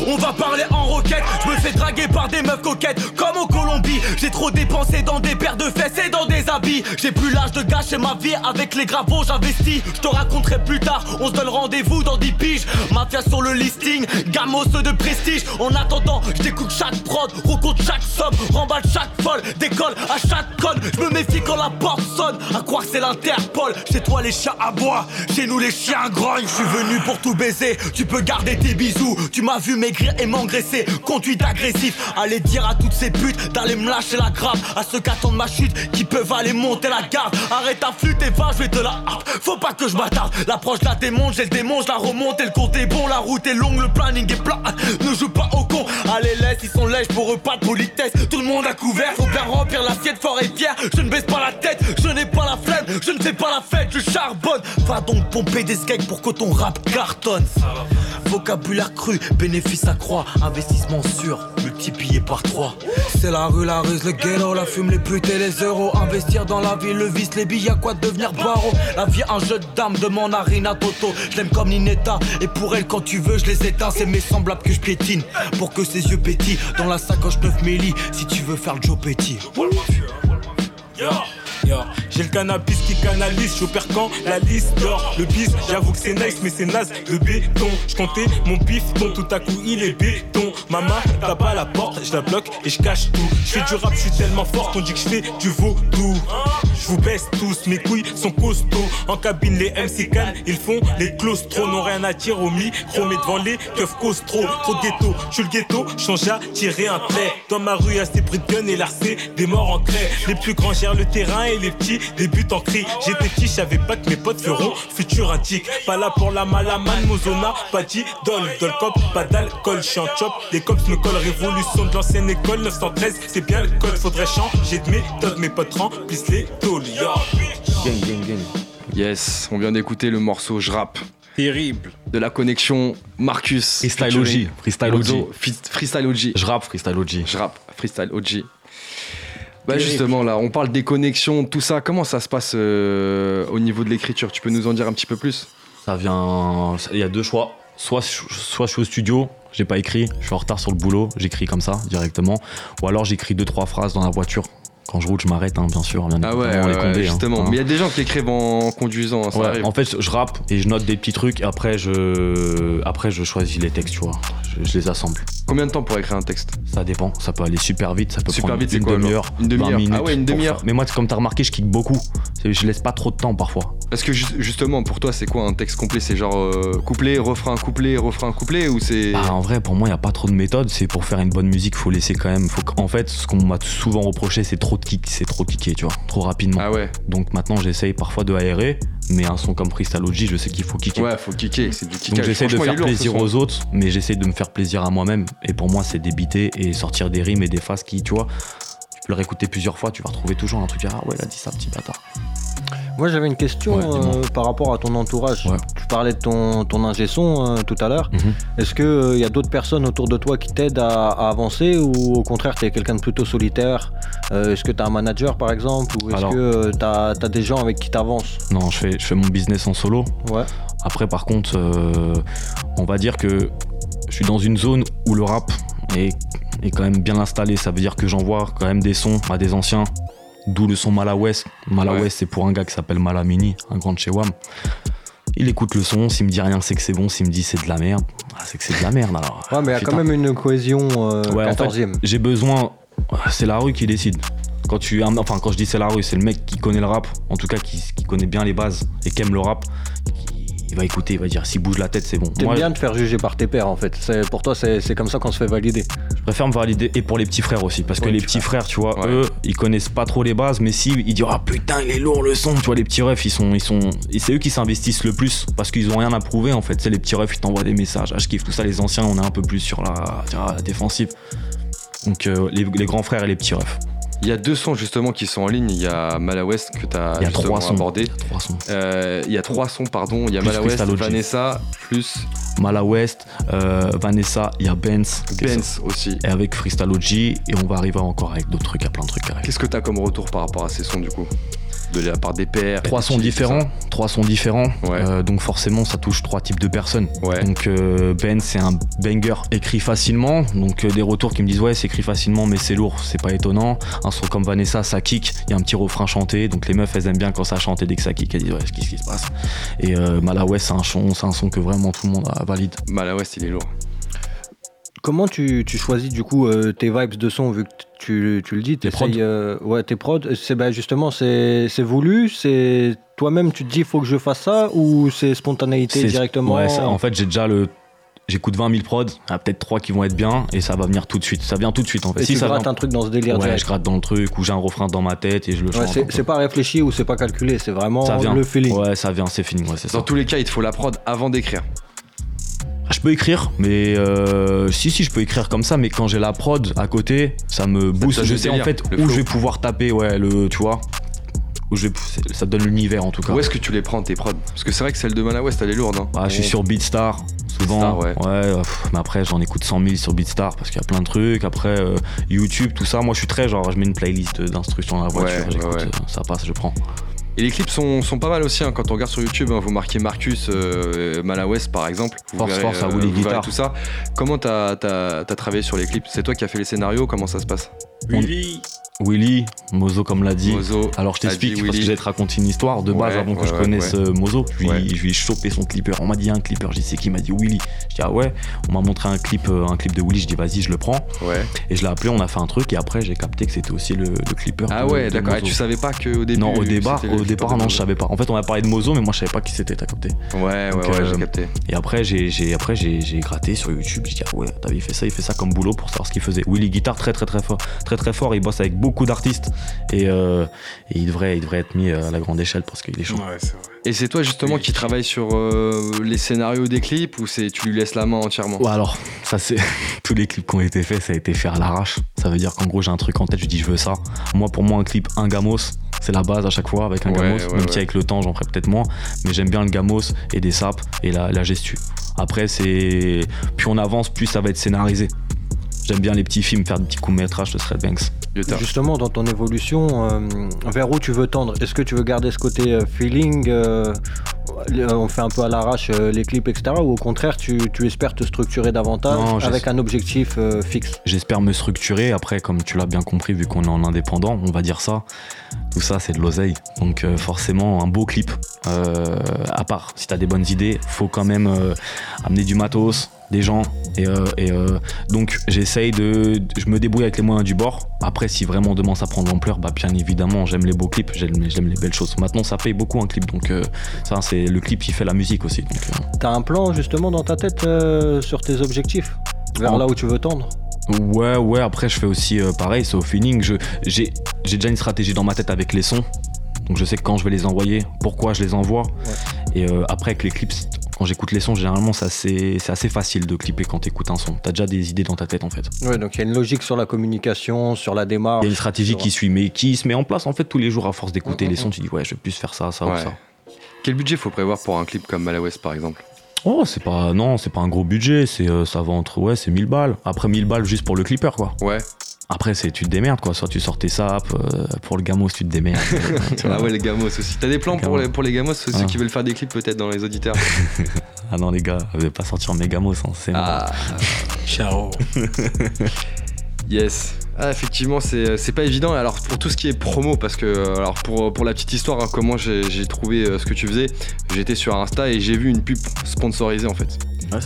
on va parler en roquette. Je me fais draguer par des meufs coquettes, comme en Colombie. J'ai trop dépensé dans des paires de fesses et dans des habits. J'ai plus l'âge de gâcher ma vie avec les gravos, j'investis. Je te raconterai plus tard, on se donne rendez-vous dans 10 piges. Mafia sur le listing, gamos de prestige. En attendant, je chaque prod, recompte chaque somme, remballe chaque folle, décolle à chaque conne. Je me méfie quand la porte à croire que c'est l'Interpol. Chez toi les chiens à chez nous les chiens grognent. Je suis venu pour tout baiser, tu peux garder tes bisous. Tu m'as vu maigrir et m'engraisser, conduite agressif. Allez dire à toutes ces putes d'aller me lâcher la grappe. À ceux qui attendent ma chute, qui peuvent aller monter la garde. Arrête ta flûte et va, vais te la Faut pas que je m'attarde. L'approche la démonte, j'ai le démon, je la remonte et le compte est bon. La route est longue, le planning est plat. Ne joue pas au con. Allez, laisse, ils sont lèches pour eux, pas de politesse. Tout le monde a couvert, faut bien remplir l'assiette fort et fier. Je ne baisse pas la tête, n'ai pas la flemme, je ne fais pas la fête, je charbonne. Va donc pomper des skates pour que ton rap cartonne. Vocabulaire cru, bénéfice croix, investissement sûr, multiplié par 3. C'est la rue, la ruse, le ghetto, la fume, les putes et les euros. Investir dans la vie, le vice, les billets, à quoi devenir barreau? La vie, un jeu d'âme, demande à Rina Toto. Je l'aime comme Ninetta, et pour elle, quand tu veux, je les éteins. C'est mes semblables que je piétine, pour que ses yeux pétillent. Dans la sacoche 9 méli, si tu veux faire le Joe Petit. J'ai le cannabis qui canalise, j'opère quand la liste d'or. Le bis, j'avoue que c'est nice, mais c'est naze, le béton. J'comptais mon pif, donc tout à coup il est béton. Maman tape à la porte, je la bloque et je cache tout. Je fais du rap, je suis tellement fort qu'on dit que je fais du vaudou. Je vous baisse tous, mes couilles sont costauds. En cabine, les MC can, ils font les claustros. N'ont rien à tirer au micro, mais devant les keufs costro. Trop de ghetto, je suis le ghetto, change à tirer un trait. Dans ma rue, y'a ces de gun et l'arcé, des morts en craie. Les plus grands gèrent le terrain et les petits débutent en cri. J'étais petit, j'avais pas que mes potes feront futur indique. Pas là pour la malamane, Mozona, pas dit dol, dol cop, pas d'alcool, je chop. Les cops me collent, révolution de l'ancienne école, 913, c'est bien le code, faudrait changer de méthode. Mes potes remplissent les tôles, Gang, gang, gang. Yes, on vient d'écouter le morceau Je rappe. Terrible. De la connexion Marcus. Freestyle OG. Freestyle OG. Freestyle OG. Je rappe Freestyle OG. Je rappe Freestyle OG. Bah justement là, on parle des connexions, tout ça. Comment ça se passe euh, au niveau de l'écriture? Tu peux nous en dire un petit peu plus? Ça vient. Il y a deux choix. Soit, soit je suis au studio, j'ai pas écrit, je suis en retard sur le boulot, j'écris comme ça directement. Ou alors j'écris deux trois phrases dans la voiture quand je roule, je m'arrête, hein, bien sûr. ah ouais, hein. justement. Mais il y a des gens qui écrivent en conduisant. en fait, je rappe et je note des petits trucs. Après, je, après, je choisis les textes, tu vois. Je, les assemble. Combien de temps pour écrire un texte? Ça dépend. Ça peut aller super vite. Ça peut super prendre vite, une demi-heure, une demi-heure? Ah ouais, une demi-heure. Mais moi, comme t'as remarqué, je kick beaucoup. Je laisse pas trop de temps parfois. Parce que justement, pour toi, c'est quoi un texte complet? C'est genre euh, couplet, refrain, couplet, refrain, couplet ou c'est bah, En vrai, pour moi, il y a pas trop de méthode. C'est pour faire une bonne musique, faut laisser quand même. Faut en fait, ce qu'on m'a souvent reproché, c'est trop de kick, c'est trop kické, tu vois, trop rapidement. Ah ouais. Donc maintenant, j'essaye parfois de aérer, mais un son comme Crystallogy, je sais qu'il faut kicker. Ouais, faut kicker, c'est du kick. Donc j'essaie de faire plaisir aux autres, mais j'essaie de me faire plaisir à moi-même. Et pour moi, c'est débiter et sortir des rimes et des phases qui, tu vois, tu peux le réécouter plusieurs fois, tu vas retrouver toujours un truc. Ah ouais, il a dit ça, petit bâtard. Moi j'avais une question euh, par rapport à ton entourage. Tu parlais de ton, ton ingé son euh, tout à l'heure. Mhm. Est-ce qu'il il euh, y a d'autres personnes autour de toi qui t'aident à, avancer ou au contraire tu es quelqu'un de plutôt solitaire? Est-ce que tu as un manager par exemple ou est-ce que tu as, des gens avec qui tu avances Non, je fais, je fais mon business en solo. Ouais. Après par contre, on va dire que je suis dans une zone où le rap est, est quand même bien installé. Ça veut dire que j'envoie quand même des sons à des anciens D'où le son Mala West. Mala West, c'est pour un gars qui s'appelle Malamini, un grand de chez WAM. Il écoute le son, s'il me dit rien, c'est que c'est bon, s'il me dit c'est de la merde, ah, c'est que c'est de la merde alors. Ouais, mais il y a quand même une cohésion euh, 14e. j'ai besoin. C'est la rue qui décide. Quand tu, enfin, quand je dis c'est la rue, c'est le mec qui connaît le rap, en tout cas qui, qui connaît bien les bases et qui aime le rap, il va écouter, il va dire s'il bouge la tête, c'est bon. T'aimes bien de faire juger par tes pères en fait. Pour toi, c'est comme ça qu'on se fait valider. Je préfère me valider et pour les petits frères aussi, parce que les petits frères, tu vois, eux, ils connaissent pas trop les bases, mais si ils disent ah putain, il est lourd le son, tu vois, les petits refs, ils sont, ils sont, et c'est eux qui s'investissent le plus parce qu'ils ont rien à prouver en fait. C'est les petits refs, ils t'envoient des messages, ah je kiffe tout ça. Les anciens, on est un peu plus sur la, défensive. Donc euh, les, les, grands frères et les petits refs. Il y a deux sons justement qui sont en ligne. Il y a Malawest que tu as justement abordé. Il y a trois sons. Euh, il y a trois sons, pardon. Il y a Malawest, Vanessa, plus. Malawest, euh, Vanessa, il y a Benz. Benz aussi. Et avec Freestalogy. Et on va arriver encore avec d'autres trucs, à plein de trucs. Qu'est-ce que tu as comme retour par rapport à ces sons du coup? De la part des pairs. Trois sons différents, trois sons différents. Euh, donc forcément, ça touche trois types de personnes. Donc euh, Ben, c'est un banger écrit facilement. Donc euh, des retours qui me disent ouais, c'est écrit facilement, mais c'est lourd, c'est pas étonnant. Un son comme Vanessa, ça kick. Il y a un petit refrain chanté. Donc les meufs, elles aiment bien quand ça chante et dès que ça kick, elles disent ouais, qu'est-ce qui se passe? Et Malawest, c'est un son, c'est un son que vraiment tout le monde valide. Malawest, il est lourd. Comment tu, choisis du coup tes vibes de son vu que tu, le dis, tes prods. Euh, ouais, tes prods, c'est ben justement c'est voulu, c'est toi-même tu te dis il faut que je fasse ça ou c'est spontanéité directement Ouais, en fait j'ai déjà le j'écoute 20 000 prods, il y a peut-être 3 qui vont être bien et ça va venir tout de suite. Ça vient tout de suite en fait. Et si tu ça grattes un truc dans ce délire Ouais, je gratte dans le truc ou j'ai un refrain dans ma tête et je le chante. c'est pas réfléchi ou c'est pas calculé, c'est vraiment le feeling. Ouais, ça vient, c'est feeling, ouais, c'est ça. Dans tous les cas, il te faut la prod avant d'écrire. Je peux écrire, mais euh, si, si, je peux écrire comme ça, mais quand j'ai la prod à côté, ça me booste. je sais en fait où je vais pouvoir taper, ouais, le, tu vois. Où je ça donne l'univers en tout cas. Où est-ce que tu les prends tes prods? Parce que c'est vrai que celle de Mana West elle est lourde. Hein. Ah, je suis sur Beatstar souvent. ouais. ouais mais après j'en écoute 100 000 sur Beatstar parce qu'il y a plein de trucs. Après euh, YouTube, tout ça, moi je suis très genre, je mets une playlist d'instructions dans la voiture, euh, ça passe, je prends. Et les clips sont, pas mal aussi, hein. quand on regarde sur YouTube, hein, vous marquez Marcus euh, Malawest par exemple. Vous force, force, à Willy Guitar. Tout ça. Comment t'as as, travaillé sur les clips? C'est toi qui as fait les scénarios Comment ça se passe? Willy, Willy, Mozo comme l'a dit. Alors je t'explique parce que j'allais te raconter une histoire de base avant que je connaisse euh, Mozo. Je lui, ai chopé son clipper. On m'a dit un clipper, j'y sais qui m'a dit Willy. Je dis ah ouais. On m'a montré un clip, euh, un clip de Willy. Je dis vas-y, je le prends. Et je l'ai appelé, on a fait un truc et après j'ai capté que c'était aussi le, clipper. Ah ouais, d'accord. Et tu savais pas qu'au début. Non, au départ, au départ non, je savais pas. En fait, on a parlé de Mozo, mais moi je savais pas qui c'était. T'as capté. Ouais, ouais, ouais, j'ai euh, capté. Et après j'ai après j'ai gratté sur YouTube. J'ai dit ah ouais, t'avais fait ça, il fait ça comme boulot pour savoir ce qu'il faisait. Willy guitare très très très fort, très très fort. Il bosse avec beaucoup d'artistes. Euh, et, il, devrait, il devrait être mis euh, à la grande échelle parce qu'il est chaud. et c'est toi justement qui travaille sur euh, les scénarios des clips ou c'est tu lui laisses la main entièrement? Alors, ça c'est tous les clips qui ont été faits, ça a été fait à l'arrache. Ça veut dire qu'en gros j'ai un truc en tête, je dis je veux ça. Moi pour moi un clip, un gamos, c'est la base à chaque fois avec un gamos. même si avec le temps j'en ferai peut-être moins, mais j'aime bien le gamos et des sapes et la, la gestu. Après c'est plus on avance, plus ça va être scénarisé. J'aime bien les petits films, faire des petits courts-métrages de Thread Banks. Justement, dans ton évolution, euh, vers où tu veux tendre? Est-ce que tu veux garder ce côté euh, feeling euh, on fait un peu à l'arrache les clips, etc. Ou au contraire, tu, espères te structurer davantage avec un objectif fixe? J'espère me structurer. Après, comme tu l'as bien compris, vu qu'on est en indépendant, on va dire ça, tout ça c'est de l'oseille. Donc forcément, un beau clip. à part, si tu as des bonnes idées, faut quand même amener du matos, des gens. Et, euh, euh, donc j'essaye de. Je me débrouille avec les moyens du bord. Après, si vraiment demain ça prend de l'ampleur, bah bien évidemment, j'aime les beaux clips, j'aime les belles choses. Maintenant, ça paye beaucoup un clip, donc euh, ça, c'est le clip qui fait la musique aussi. T'as un plan justement dans ta tête sur tes objectifs? Vers là où tu veux tendre? Ouais, ouais, après je fais aussi pareil, c'est au feeling. J'ai déjà une stratégie dans ma tête avec les sons. Donc je sais quand je vais les envoyer, pourquoi je les envoie. Et après avec les clips, quand j'écoute les sons, généralement, c'est assez, facile de clipper quand tu écoutes un son. Tu as déjà des idées dans ta tête, en fait. Ouais, donc il y a une logique sur la communication, sur la démarche. Il y a une stratégie qui suit, mais qui se met en place, en fait, tous les jours à force d'écouter les sons. Tu dis, ouais, je vais plus faire ça, ça ou ça. Quel budget faut prévoir pour un clip comme Malawest, par exemple? Oh, c'est pas non, c'est pas un gros budget, c'est euh, ça va entre ouais, c'est 1000 balles. Après 1000 balles juste pour le clipper quoi. Ouais. Après, c'est tu te démerdes quoi. Soit tu tes sapes, euh, pour le gamos, tu te démerdes. ah ouais, les gamos aussi. T'as des plans pour les, pour les gamos, ceux ah. qui veulent faire des clips peut-être dans les auditeurs Ah non, les gars, vous pas sortir mes gamos, hein, c'est Ah, ciao. yes. Ah, effectivement, c'est pas évident. Alors, pour tout ce qui est promo, parce que, euh, alors pour, pour la petite histoire, hein, comment j'ai trouvé euh, ce que tu faisais, j'étais sur Insta et j'ai vu une pub sponsorisée en fait.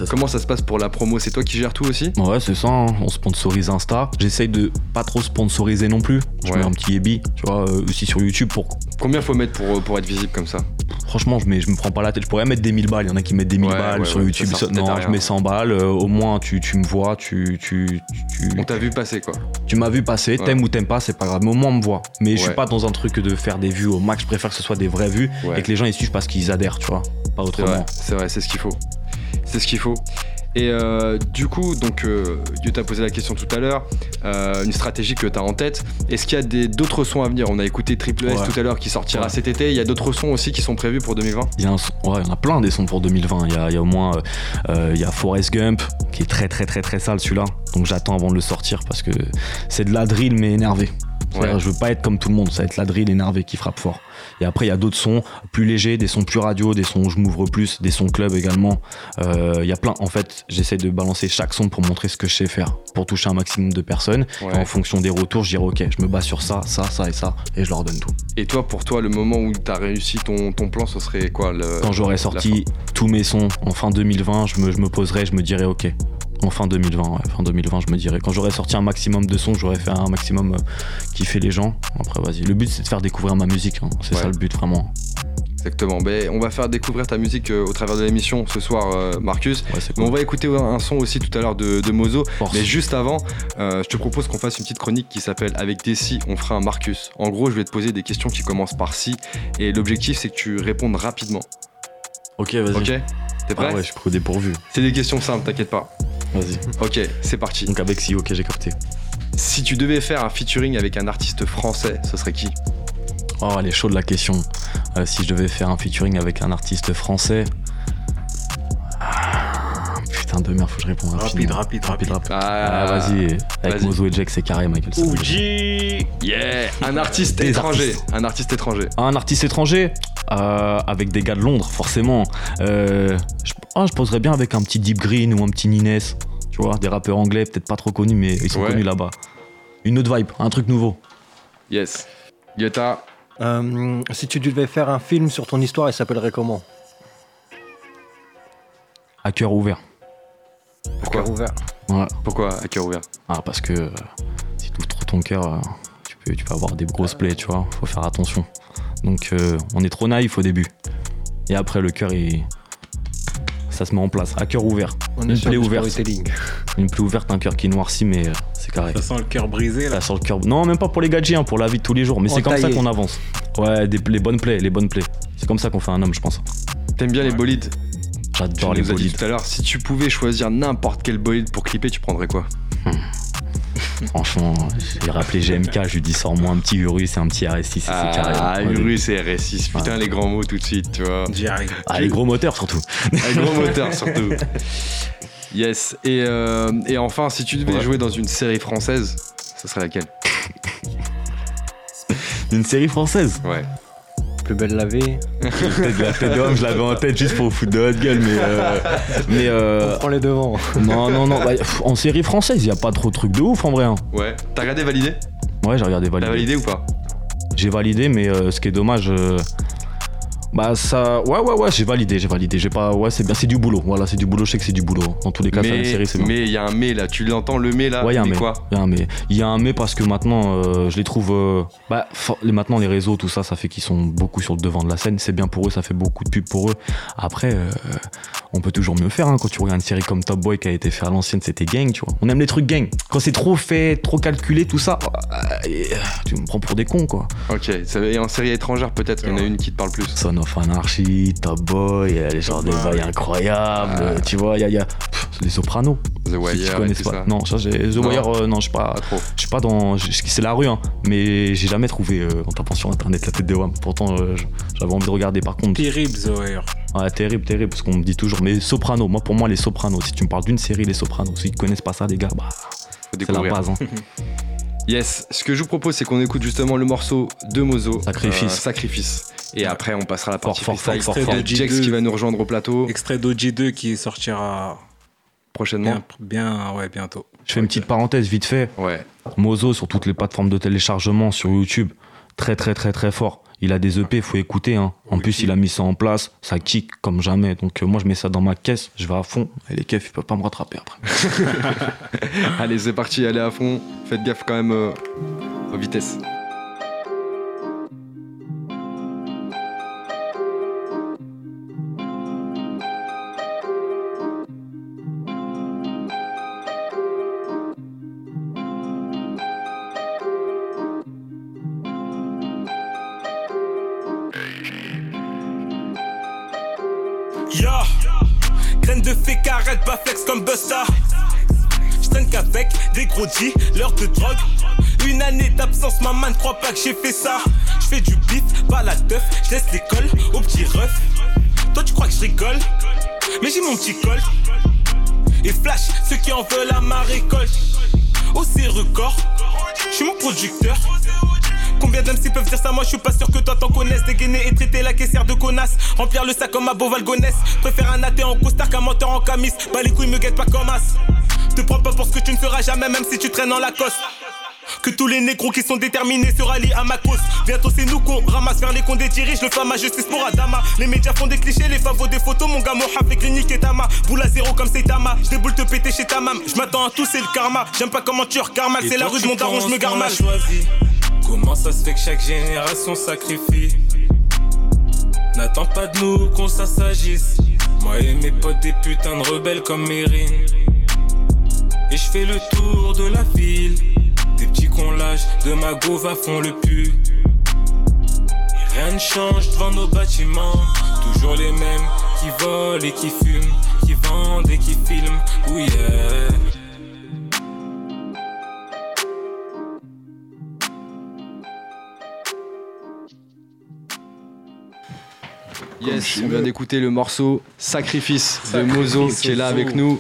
Comment ça se passe pour la promo? C'est toi qui gères tout aussi? Ouais, c'est ça. Hein. On sponsorise Insta. J'essaye de pas trop sponsoriser non plus. Je mets un petit Ebi, tu vois, euh, aussi sur YouTube pour. Combien faut mettre pour, pour être visible comme ça? Franchement, je, mets, je me prends pas la tête. Je pourrais mettre des 1000 balles. Il y en a qui mettent des 1000 balles sur YouTube. non, je mets 100 balles. Euh, au moins, tu, tu, me vois. Tu, tu, tu on t'a vu passer quoi. Tu m'as vu passer. T'aimes ou t'aimes pas, c'est pas grave. Mais au moins, on me voit. Mais je suis pas dans un truc de faire des vues au max. Je préfère que ce soit des vraies vues et que les gens ils suivent parce qu'ils adhèrent, tu vois. Pas autrement. C'est vrai, c'est ce qu'il faut. C'est ce qu'il faut. Et euh, du coup, donc, euh, Dieu t'a posé la question tout à l'heure, euh, une stratégie que tu as en tête. Est-ce qu'il y a d'autres sons à venir? On a écouté Triple S tout à l'heure qui sortira cet été. Il y a d'autres sons aussi qui sont prévus pour 2020 il y, a ouais, il y en a plein des sons pour 2020. Il y a, il y a au moins il y a Forrest Gump qui est très très très très sale celui-là. Donc j'attends avant de le sortir parce que c'est de la drill mais énervé. Je veux pas être comme tout le monde, ça va être la drill énervé qui frappe fort. Et après, il y a d'autres sons plus légers, des sons plus radio, des sons où je m'ouvre plus, des sons club également. Euh, il y a plein. En fait, j'essaie de balancer chaque son pour montrer ce que je sais faire, pour toucher un maximum de personnes. en fonction des retours, je dirais ok, je me bats sur ça, ça, ça et ça, et je leur donne tout. Et toi, pour toi, le moment où tu as réussi ton, ton, plan, ce serait quoi le, Quand j'aurai sorti tous mes sons en fin 2020, je me, je me poserai, je me dirais ok, en fin 2020, ouais, fin 2020, je me dirais. Quand j'aurais sorti un maximum de sons, j'aurais fait un maximum euh, qui fait les gens. Après, vas-y. Le but, c'est de faire découvrir ma musique. Hein. C'est ça le but, vraiment. Exactement. Ben, on va faire découvrir ta musique euh, au travers de l'émission ce soir, euh, Marcus. on va écouter un, son aussi tout à l'heure de, Mozo. Mais juste avant, je te propose qu'on fasse une petite chronique qui s'appelle Avec des si, on fera un Marcus. En gros, je vais te poser des questions qui commencent par si. Et l'objectif, c'est que tu répondes rapidement. Ok, vas-y. Ok? T'es prêt? Ah ouais, je suis dépourvu. C'est des questions simples, t'inquiète pas. Vas-y. Ok, c'est parti. Donc avec si, ok, j'ai capté. Si tu devais faire un featuring avec un artiste français, ce serait qui? Oh, elle est chaude la question. Euh, si je devais faire un featuring avec un artiste français. Ah, putain de merde, faut que je réponde rapide. Rapide, rapide, rapide. Ah, vas-y. Avec Mozo et Jack, c'est carré, Michael. Uji Yeah Un artiste étranger. Un artiste étranger. Un artiste étranger euh, Avec des gars de Londres, forcément. Euh, je ah, je poserais bien avec un petit Deep Green ou un petit Nines. Tu vois, des rappeurs anglais, peut-être pas trop connus, mais ils sont connus là-bas. Une autre vibe, un truc nouveau. Yes. Yeta. Euh, si tu devais faire un film sur ton histoire, il s'appellerait comment? À cœur ouvert. Pourquoi à cœur ouvert ouais. Pourquoi à cœur ouvert Ah, parce que euh, si tu ouvres trop ton cœur, euh, tu, peux, tu peux avoir des grosses plaies, tu vois. Faut faire attention. Donc, on est trop naïf au début. Et après, le cœur, il ça se met en place, à cœur ouvert. une plaie ouverte. Une plaie ouverte, un cœur qui noircit, mais euh, c'est carré. Ça sent le cœur brisé là. Ça sent le cœur. Non, même pas pour les gadgets, hein, pour la vie de tous les jours. Mais c'est comme ça qu'on avance. Ouais, des, les bonnes plaies, les bonnes plaies. C'est comme ça qu'on fait un homme, je pense. T'aimes bien les bolides J'adore les bolides. tout à l'heure, si tu pouvais choisir n'importe quel bolide pour clipper, tu prendrais quoi hmm. Franchement, j'ai rappelé GMK, je lui dis sors-moi un petit Urus et un petit RS6 c'est ah, carré. Ah, Urus et RS6, putain, les grands mots tout de suite, tu vois. J'y arrive. Ah, les gros moteurs surtout. les gros moteurs surtout. Yes. Et, euh, et enfin, si tu devais jouer dans une série française, ça serait laquelle Une série française? Ouais. Plus belle la vie. la tête d'homme, je l'avais en tête juste pour foutre de votre gueule, mais. Euh, mais euh, On prend les devants. Non, non, non. Bah, en série française, il n'y a pas trop de trucs de ouf en vrai. Hein. Ouais. T'as regardé Validé? Ouais, j'ai regardé Validé. T'as validé ou pas? J'ai validé, mais euh, ce qui est dommage. Bah ça, ouais ouais ouais, j'ai validé, j'ai validé. J'ai pas, ouais c'est bien, c'est du boulot. Voilà, c'est du boulot. Je sais que c'est du boulot. Dans tous les cas, mais, la série c'est bien. Mais il y a un mais là, tu l'entends le mais là. Ouais, il y a un mais. Quoi il y a un mais. Il y a un mais parce que maintenant, euh, je les trouve. Euh, bah maintenant les réseaux, tout ça, ça fait qu'ils sont beaucoup sur le devant de la scène. C'est bien pour eux, ça fait beaucoup de pub pour eux. Après, euh, on peut toujours mieux faire. Hein. Quand tu regardes une série comme Top Boy qui a été fait à l'ancienne, c'était gang, tu vois. On aime les trucs gang. Quand c'est trop fait, trop calculé, tout ça, tu me prends pour des cons quoi. Ok. Et en série étrangère, peut-être qu'il y en a une qui te parle plus. Son of Anarchy. Top Boy, il y a les genres de bails incroyables, tu vois, il y a, y a les Sopranos. The Wire, tu pas. Non, ça, The Wire, euh, non, je suis pas, je suis pas dans, c'est la rue, hein, mais j'ai jamais trouvé euh, en tapant sur internet la tête de Wham. Pourtant, euh, j'avais envie de regarder par contre. Terrible The Wire. Ouais, terrible, terrible, parce qu'on me dit toujours, mais Sopranos, moi pour moi les Sopranos, si tu me parles d'une série, les Sopranos, si tu connaissent pas ça, les gars, bah, c'est la base. Hein. Yes, ce que je vous propose, c'est qu'on écoute justement le morceau de Mozo. Sacrifice. sacrifice. Et après, on passera à la partie fort, fort, fort, fort, Jex qui va nous rejoindre au plateau. Extrait d'OG2 qui sortira prochainement. Bien, ouais, bientôt. Je fais une petite parenthèse vite fait. Ouais. Mozo sur toutes les plateformes de téléchargement sur YouTube, très très très très fort. Il a des EP, faut écouter. Hein. En plus, il a mis ça en place, ça kick comme jamais. Donc euh, moi, je mets ça dans ma caisse, je vais à fond. Et les keufs, ils peuvent pas me rattraper après. allez, c'est parti, allez à fond. Faites gaffe quand même euh, aux vitesses. Comme Busta. J'traîne des gros G, l'heure de drogue. Une année d'absence, maman ne croit pas que j'ai fait ça. J'fais du beat, pas la teuf, j'laisse l'école au petit ref. Toi tu crois que je rigole, mais j'ai mon petit col. Et flash, ceux qui en veulent à ma récolte. Oh c'est record, j'suis mon producteur. Combien d'MC peuvent dire ça Moi je suis pas sûr que toi t'en connaisses Dégainer et traiter la caissière de connasse Remplir le sac comme à Beauvalgonès Préfère un athée en costard qu'un menteur en camis Bah les couilles me guettent pas comme as Te prends pas pour ce que tu ne feras jamais Même si tu traînes en Lacoste que tous les négros qui sont déterminés se rallient à ma cause. Bientôt c'est nous qu'on ramasse vers les des dirige le femme à justice pour Adama. Les médias font des clichés, les favos des photos, mon gars, mon avec clinique et Tama. Boule à zéro comme c'est Tama. J'déboule te péter chez ta mam. J'm'attends à tout, c'est le karma. J'aime pas comment tu regardes mal, c'est la rue de mon daron, j'me garde mal. Comment ça se fait que chaque génération sacrifie? N'attends pas de nous qu'on s'assagisse. Moi et mes potes des putains de rebelles comme Mérine. Et je fais le tour de la ville. Des petits qu'on lâche de ma gova font le pu. rien ne change devant nos bâtiments. Toujours les mêmes qui volent et qui fument, qui vendent et qui filment. Oui, yeah. Yes, on vient d'écouter le morceau Sacrifice, de Mozo qui est là avec nous.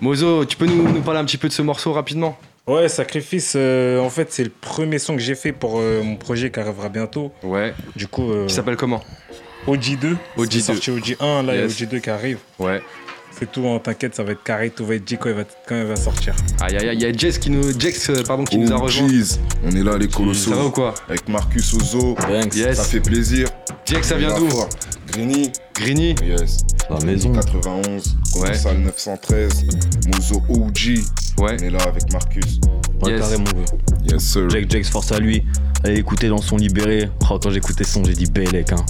Mozo, tu peux nous, parler un petit peu de ce morceau rapidement? Ouais, Sacrifice, euh, en fait, c'est le premier son que j'ai fait pour euh, mon projet qui arrivera bientôt. Ouais. Du coup. Euh, qui s'appelle comment? OG2. OG2. sorti OG1, là, il y a OG2 qui arrive. Ouais. C'est tout, hein, t'inquiète, ça va être carré, tout va être J quand il va, quand il va sortir. Aïe aïe aïe, il y a Jess qui nous, Jex, pardon, qui nous a rejoint. on est là les colossaux. Ça va ou quoi? Avec Marcus Ozo. Yes. Ça fait plaisir. Jex, ça vient d'où? Grini. Grini Yes. La maison. 91. Ouais. Salle 913. Mozo OG. Ouais. On est là avec Marcus. Yes. carrément, Yes, sir. Jack Jax, force à lui. Allez écouter dans son libéré. Oh, quand j'écoutais son, j'ai dit Bélec, hein.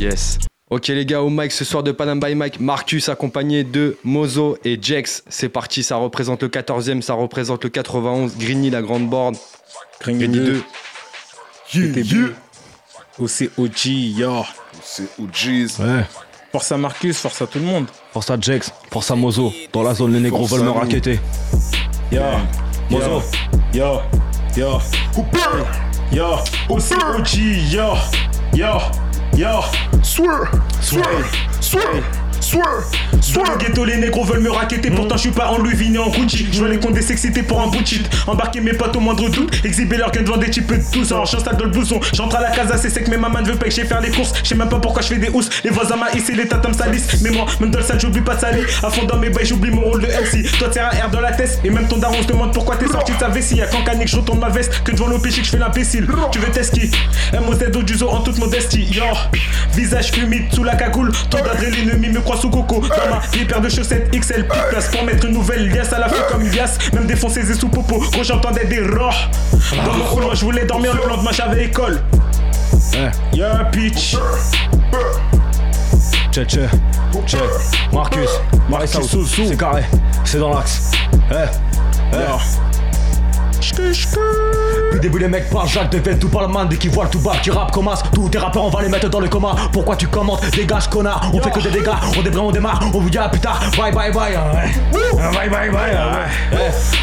Yes. Ok les gars, au mic ce soir de Panam by Mike, Marcus accompagné de Mozo et Jex. C'est parti, ça représente le 14e, ça représente le 91, Grigny la grande board. Grigny 2. Yeah, yeah. OG, yo. C'est OGs. Ouais. Force à Marcus, force à tout le monde. Force à Jex, force à Mozo. Dans la zone, les négros veulent me raqueter. Yo, Mozo. Yo, yo. Yo, OG, yo. Yo. Yo, swear, swear, swear, Soit le ghetto, les négros veulent me raqueter. Pourtant, je suis pas en Louis Vuitton en Gucci. Je vois les comptes s'exciter pour un bout de Embarquer mes potes au moindre doute. Exhiber leur gueule devant des types de tous. Alors, j'installe dans le blouson. J'entre à la casa, c'est sec, mais maman ne veut pas que j'aille faire les courses. Je sais même pas pourquoi je fais des housses. Les voisins maïs et les tatam salissent. Mais moi, même dans le salle, j'oublie pas de salir. À fond dans mes bails, j'oublie mon rôle de MC. Toi, t'es un R dans la tête. Et même ton daron se demande pourquoi t'es sorti de sa vessie. Y'a quand canique, je retourne ma veste. Que devant l'OPG, que je fais l'imbécile. Tu veux test qui MOZ du zoo en toute modestie. Yo, visage humide sous la cagoule. Ton d'adrénaline me croit sous coco. Dans ma vie, paire de chaussettes XL. Plus place pour mettre une nouvelle liasse à la fin comme Yas. Même défoncer et sous popo. Quand j'entendais des roars. Dans mon couloir, je voulais dormir le lendemain, j'avais école. Yeah, bitch. Tchè, tchè, tchè. Marcus, Marcus, c'est carré, c'est dans l'axe. Eh, eh. Puis début les mecs parlent, Jacques deviennent tout par la main dès qu'ils voient le tout bas qui rappe comme as. Tous tes rappeurs on va les mettre dans le coma. Pourquoi tu commentes? Dégage connard, on fait que des dégâts, on débrayne, on démarre, on vous dit à plus tard, bye bye bye. Bye bye bye.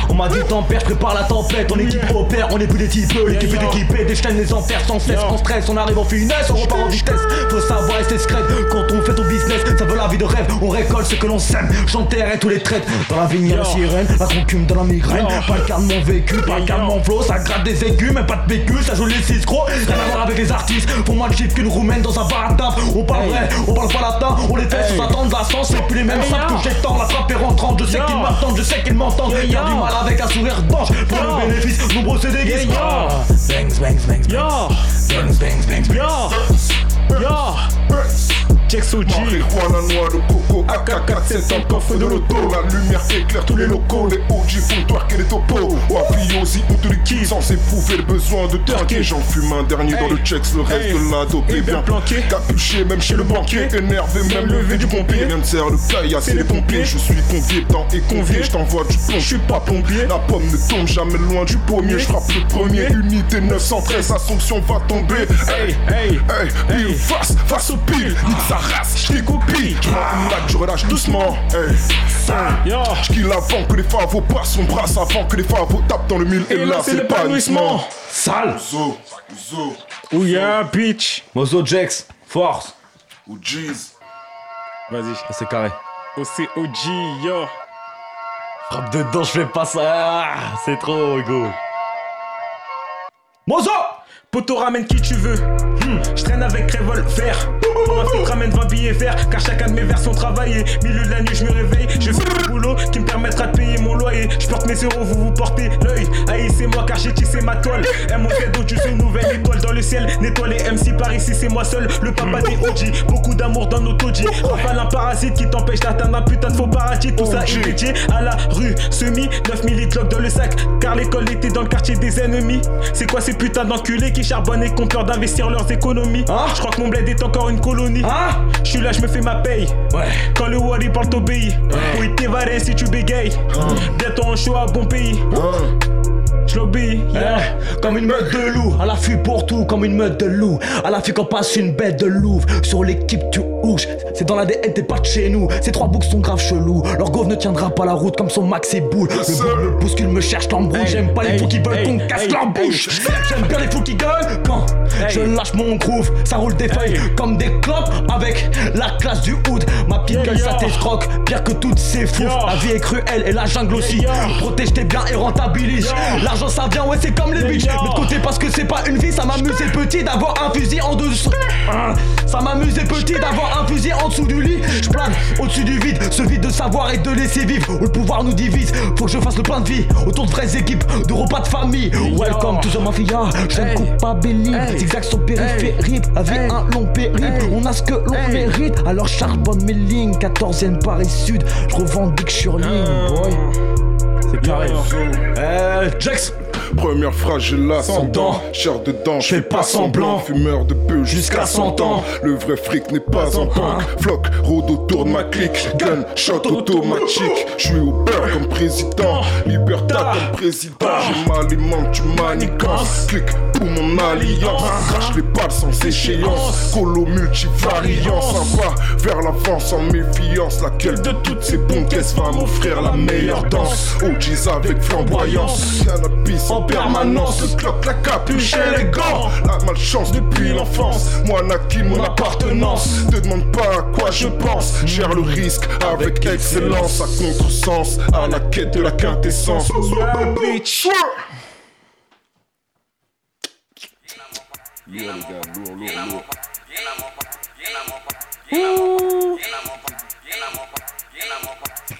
On m'a dit tempère, je prépare la tempête, on équipe opère, on est plus des types, l'équipe est équipée, déchaîne les enfers sans cesse, on stress, on arrive en finesse, on repart en vitesse. Faut savoir rester discret quand on fait ton business, ça veut la vie de rêve, on récolte ce que l'on sème, j'enterre tous les traites. Dans la vigne, la sirène, la concume dans la migraine, pas le cas de mon vécu, pas le cas de mon flow, ça gratte des aigus, mais pas de bécu, ça joue les gros, rien à voir avec les artistes. Pour moi, le chiffre qu'une roumaine dans un bar à On parle vrai, on parle pas latin, on les fait sans attendre la sens, c'est plus les mêmes sapes que j'étends, la frappe est rentrante, je sais qu'ils m'attendent, je sais qu'ils m'entendent. Y'a du mal avec un sourire d'ange, pour le bénéfice, nombreux c'est des guises. Bangs, bangs, bangs, bangs. Bangs, bangs, bangs, bangs. Jex OG. Marijuana noix de coco, AK-47 dans le coffre de l'auto. La lumière éclaire tous les locaux, les OG font twerker les topos. Wapiosi ou tous les kids sans éprouver le besoin de twerker. J'en fume un dernier dans le checks, le reste de la dope est bien planqué. Capuché, même chez le banquier, énervé, même levé du pompier. Rien ne sert le caille, c'est les pompiers. Je suis convié, temps et convié, je t'envoie du plomb, je suis pas plombier. La pomme ne tombe jamais loin du pommier, je frappe le premier. Unité 913, Assomption va tomber. Hey, hey, hey, hey, face, face au pile, nique sa race, je copie. Je prends une latte, je relâche doucement. Hey, hey. Je kill avant que les favos passent son bras avant que les favos tapent dans le mille. Et, là, c'est l'épanouissement. Sale. Zo, zo. Ouh yeah, bitch. Mozo Jex, force. Ou Jeez. Vas-y. C'est carré. OCOG, yo. Frappe dedans, je fais pas ça. Ah, C'est trop, go. Mozo Poto ramène qui tu veux. Hmm, Je traîne avec revolver. Pour un flic ramène 20 billets verts. Car chacun de mes vers sont travaillés. Milieu de la nuit, je me réveille. Je fais le boulot qui me permettra de payer mon loyer. Je porte mes euros, vous vous portez l'œil. Haïssez-moi car j'ai tissé ma toile. MOZ donc tu sais une nouvelle étoile dans le ciel. Nettoie les MC par ici, c'est moi seul. Le papa des OG. Beaucoup d'amour dans nos taudis. Rafale un parasite qui t'empêche d'atteindre un putain de faux paradis. Tout ça est dédié à la rue. Semi, 9000 litres dans le sac. Car l'école était dans le quartier des ennemis. C'est quoi ces putains d'enculés qui charbonnent et qui ont peur d'investir leurs économies Je crois que mon bled est encore une colonie. Je suis là, je me fais ma paye. Quand le Wally parle, t'obéis. Pour y t'évarer si tu bégayes. Bientôt en show à bon pays. Je l'obéis. Eh, comme une meute de loup, à l'affût pour tout, comme une meute de loup. À l'affût quand passe une bête de louve. Sur l'équipe, tu ouches. C'est dans l'ADN, t'es pas de chez nous. Ces trois boucs sont grave chelous. Leur gauve ne tiendra pas la route comme son max et boule. Le boule me bouscule, me cherche, t'embrouille. J'aime pas les fous qui veulent qu'on casse leur bouche. J'aime bien les fous qui gueulent quand je lâche mon groove. Ça roule des feuilles comme des clopes avec la classe du hood. Ma petite gueule, ça t'escroque. Pire que toutes ces fous. La vie est cruelle et la jungle aussi. Protège tes biens et rentabilise. L'argent ça vient, ouais, c'est comme les bitches. Mais de côté, parce que c'est pas une vie, ça m'amusait petit d'avoir un fusil en dessous. Ça m'amusait petit d'avoir un fusil en dessous du lit. Je plane au-dessus du vide, ce vide de savoir et de laisser vivre. Où le pouvoir nous divise. Faut que je fasse le plein de vie autour de vraies équipes, de repas de famille. Welcome to the mafia. Je ne coupe pas Belly. Zigzag sur périphérique. La vie un long périple. On a ce que l'on mérite. Alors charbonne mes lignes. 14ème Paris Sud. Je revendique sur ligne, boy. C'est carré. Eh, Jax. Première phrase, j'ai la sans dents. Chair dedans, je fais pas semblant. Fumeur de peu jusqu'à 100 ans. Le vrai fric n'est pas en banque. Floc, rôde autour de ma clique. Gun, shot automatique. Je suis au beurre comme président. Libertad comme président. Je m'alimente, tu manigances. Clic pour mon alliance. Crache les balles sans échéance. Colo multivariant. Sympa vers l'avant sans méfiance. Laquelle de toutes ces bonnes caisses va m'offrir la meilleure danse? OGs avec flamboyance. Cannabis en en permanence. Le cloque, la capuche et les gants. La malchance depuis l'enfance. Moi, Nakin, mon appartenance. Te demande pas à quoi je pense. Gère le risque avec excellence. À contresens, à la quête de la quintessence. bitch. Yeah, les gars, lourd, lourd, lourd.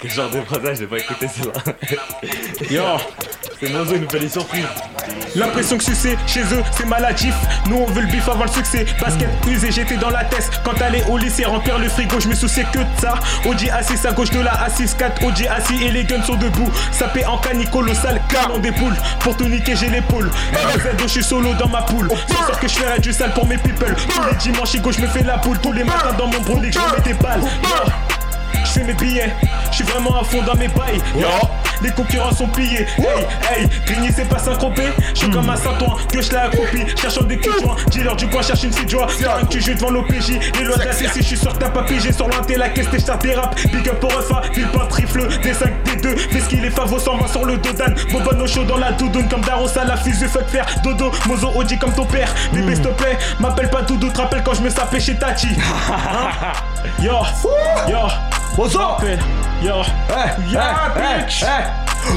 Quel genre de phrase j'ai pas écouté celle-là. Yo C'est Mozo, une belle surprise. L'impression que succès chez eux c'est maladif. Nous on veut le bif avant le succès. Basket usé, j'étais dans la tête. Quand t'allais au lycée remplir le frigo, je me souciais que de ça. OG assis à gauche de la A6 4 OG assis et les guns sont debout. Sapé en cani colossal, canon des. Pour tout niquer, j'ai l'épaule. RZ, je suis solo dans ma poule. C'est sûr que je ferai du sale pour mes people. Tous les dimanches, gauche, je me fais la poule. Tous les matins dans mon brolic, je mets des balles. Je fais mes billets, je suis vraiment à fond dans mes bails. Yo. Les concurrents sont pillés. Hey, hey, Grigny c'est pas synchropé. Je suis comme un Saint-Ouen, que je l'ai accroupi. Cherchant des joint, dealer du coin, cherche une petite joie. Car tu joues devant l'OPJ. Les lois CC, je suis sûr que t'as pas pigé. Sur l'inté, la caisse, t'es des rap. Big up pour Refa, Villepin, trifle. Des 5, des 2. Fais ce qu'il est favo sans main sur le dos d'âne. Bobano chaud dans la doudoune comme Daros à la fusée. Fuck faire dodo, mozo, Oji comme ton père. Bébé, s'il te plaît, m'appelle pas Doudou. Te rappelle quand je me sapais chez Tati. Yo, yo. Mozo Yo, hey, hey, bitch hey.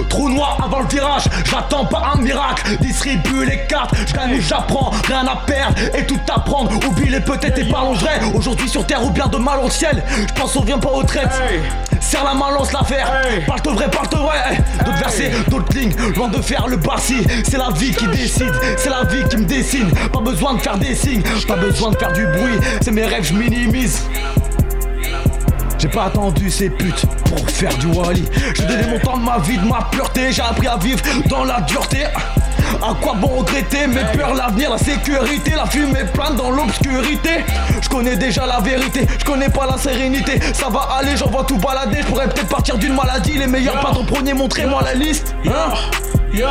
Trou noir avant le virage, j'attends pas un miracle. Distribue les cartes, je gagne ou j'apprends, rien à perdre et tout apprendre. Oublie les peut-être et parlons vrai. Aujourd'hui sur terre ou bien de mal au ciel. Je pense on vient pas aux traites. Serre la main, lance l'affaire. Parle de vrai, parle de vrai. D'autres versets, d'autres lignes, loin de faire le barci. C'est la vie qui décide, c'est la vie qui me dessine. Pas besoin de faire des signes, pas besoin de faire du bruit. C'est mes rêves, je minimise. J'ai pas attendu ces putes pour faire du Wally. J'ai donné mon temps de ma vie, de ma pureté. J'ai appris à vivre dans la dureté. À quoi bon regretter mes peurs, l'avenir, la sécurité, la fumée plane dans l'obscurité. Je connais déjà la vérité, je connais pas la sérénité. Ça va aller, j'en vois tout balader. Je pourrais peut-être partir d'une maladie. Les meilleurs patrons premier, montrez-moi la liste. Hein? Yo,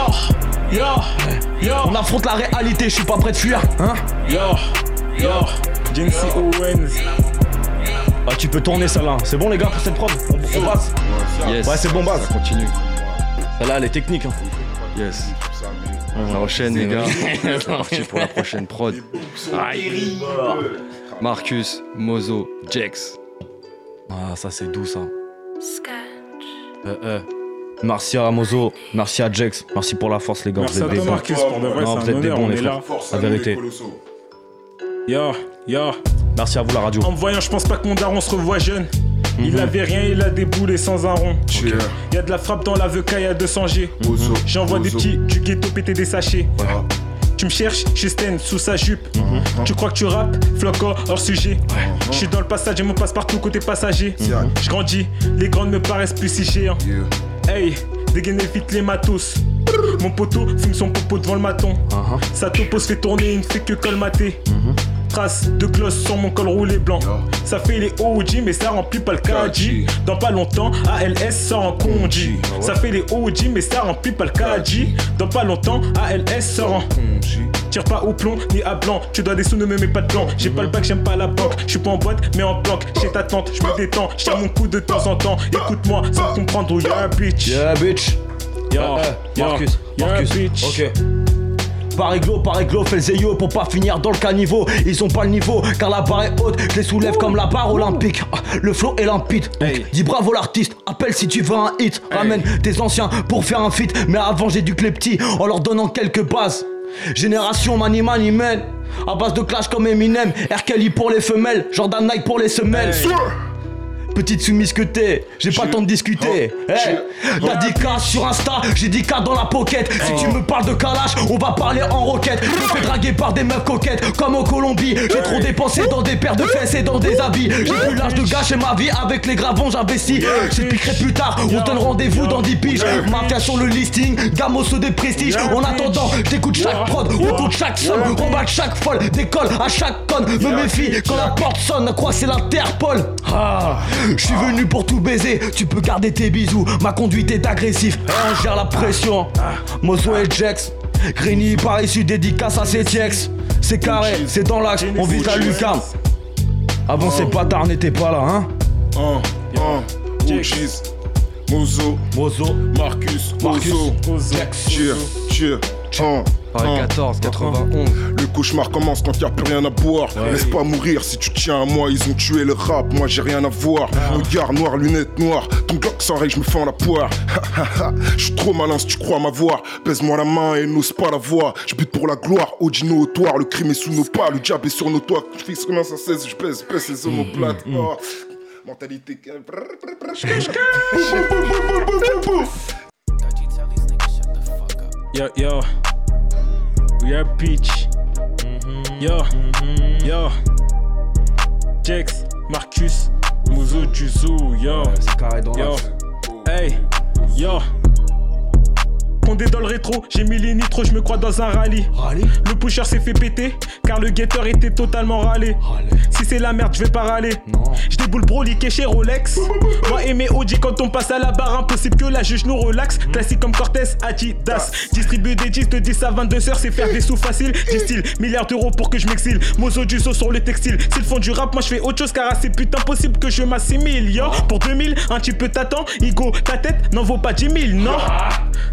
yo, yo. On affronte la réalité, je suis pas prêt de fuir. Hein? Yo, yo, Owens. Ah, tu peux tourner ça là. C'est bon les gars pour cette prod? On, on passe Yes. Ouais, c'est bon base. Ça continue. Celle-là, elle est technique. Hein. Yes. On enchaîne les gars. C'est parti pour la prochaine prod. Aïe. Marcus, Mozo, Jex. Ah, ça c'est doux ça. Euh, euh. Merci à Mozo, merci à Jex, merci pour la force les gars. Merci vous à êtes des toi. Marcus, pour de vrai, Non, vous êtes des bons on les frères. là. La vérité. Yo, yo. Merci à vous la radio. En me voyant, je pense pas que mon daron se revoit jeune. Il Mhm. avait rien, il a des boulets sans un rond. Il y a de la frappe dans la VK, il y a 200 G. J'envoie des petits du ghetto péter des sachets. Tu me cherches, chez Sten, sous sa jupe. Tu crois que tu rappes, floco, hors sujet. Je suis dans le passage et mon passe-partout côté passager. Je grandis, les grandes me paraissent plus si géants. Hey, dégainez vite les matos. Mon poteau fume son popo devant le maton. Sa topo se fait tourner, il ne fait que colmater. Trace de gloss sur mon col roulé blanc. Ça fait les OG, mais ça remplit pas le KG. Dans pas longtemps, ALS sort en conji. Ça fait les OG, mais ça remplit pas le KG. Dans pas longtemps, ALS sort en Tire pas au plomb ni à blanc. Tu dois des sous, ne me mets pas de plan. J'ai pas le bac, j'aime pas la banque. Je suis pas en boîte, mais en planque. Chez ta tante, je me détends. Je mon coup de temps en temps. Écoute-moi sans comprendre où y'a un bitch. Yeah, bitch. Yo, Euh, Marcus, Marcus. bitch. Ok. Par réglo, par réglo, fais le pour pas finir dans le caniveau. Ils ont pas le niveau, car la barre est haute, je les soulève comme la barre olympique. Ah, Le flow est limpide, dis bravo l'artiste. Appelle si tu veux un hit, ramène tes anciens pour faire un feat. Mais avant, j'ai du clé en leur donnant quelques bases. Génération Mani Mani Man, à base de clash comme Eminem. R. Kelly pour les femelles, Jordan Nike pour les semelles. Petite soumise que t'es, j'ai pas le temps de discuter. Hey, T'as K sur Insta, j'ai dit K dans la pocket. Si tu me parles de Kalash, on va parler en roquette. Je me fais draguer par des meufs coquettes, comme en Colombie. J'ai trop dépensé dans des paires de fesses et dans des habits. J'ai plus l'âge de gâcher ma vie avec les gravons, j'investis. J'expliquerai plus tard, on donne rendez-vous dans 10 piges. Mafia sur le listing, gamos des prestiges. En attendant, j'écoute chaque prod, on compte chaque somme, remballe chaque folle, décolle à chaque conne. Me méfie quand la porte sonne, crois c'est l'Interpol. Ah, je suis venu pour tout baiser, tu peux garder tes bisous. Ma conduite est agressive, on gère la pression. Mozo et Jex, Grigny par issu dédicace à ses ex. C'est carré, c'est dans l'axe, on vise la lucarne. Avant ces bâtards n'étaient pas là, hein. Mozo, Mozo, Marcus, Marcus, Ozo, Jex. Cheer, cheer. Paris 14, 91. Le cauchemar commence quand y a plus rien à boire. Laisse pas mourir si tu tiens à moi. Ils ont tué le rap, moi j'ai rien à voir. Regard noir, lunettes noires. Ton bloc s'enraye, je me fais en la poire. Je suis trop malin si tu crois m'avoir. Pèse-moi la main et n'ose pas la voir. Je bute pour la gloire, Odino au toit. Le crime est sous nos pas, le diable est sur nos toits. Je fixe comme ça 16, je pèse, pèse les omoplates. Oh. Mentalité. Yo, yo. We are Peach. Yo, yo. Jex, Marcus, Muzo, Juzo, yo. C'est carré dans Yo. Hey, yo. Condé dans le rétro, j'ai mis les nitros, je me crois dans un rallye. Rallye Le pusher s'est fait péter, car le guetteur était totalement râlé. Si c'est la merde, je vais pas râler. Je déboule broliqué chez Rolex. Moi et mes OG, quand on passe à la barre, impossible que la juge nous relaxe. Classique comme Cortez, Adidas. Distribuer des 10 de 10 à 22 heures, c'est faire des sous faciles. Style, milliards d'euros pour que je m'exile. Mozo du saut sur le textile. S'ils font du rap, moi je fais autre chose, car c'est putain possible que je m'assimile. Yo, pour 2000, un petit peu t'attends. Igo, ta tête n'en vaut pas 10 000, non?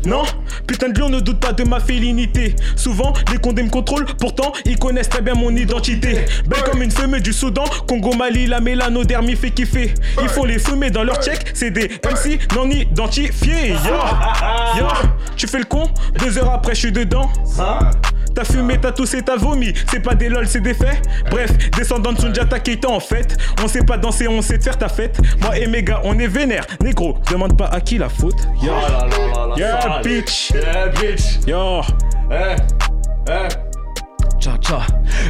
Non? Putain de lion, ne doute pas de ma félinité. Souvent, les condés me contrôlent, pourtant, ils connaissent très bien mon identité. Belle comme une fumée du Soudan, Congo Mali, la mélanodermie fait kiffer. Ils font les fumer dans leur check, c'est des MC non identifiés. Yo, yo, tu fais le con, deux heures après, je suis dedans. T'as fumé, t'as toussé, t'as vomi. C'est pas des lol, c'est des faits. Bref, descendant de Sunjata Keita en fait. On sait pas danser, on sait te faire ta fête. Moi et mes gars, on est vénère. Négro, demande pas à qui la faute. Yo, yeah, bitch. Yeah, bitch. Yo, Eh, eh. Tcha tcha,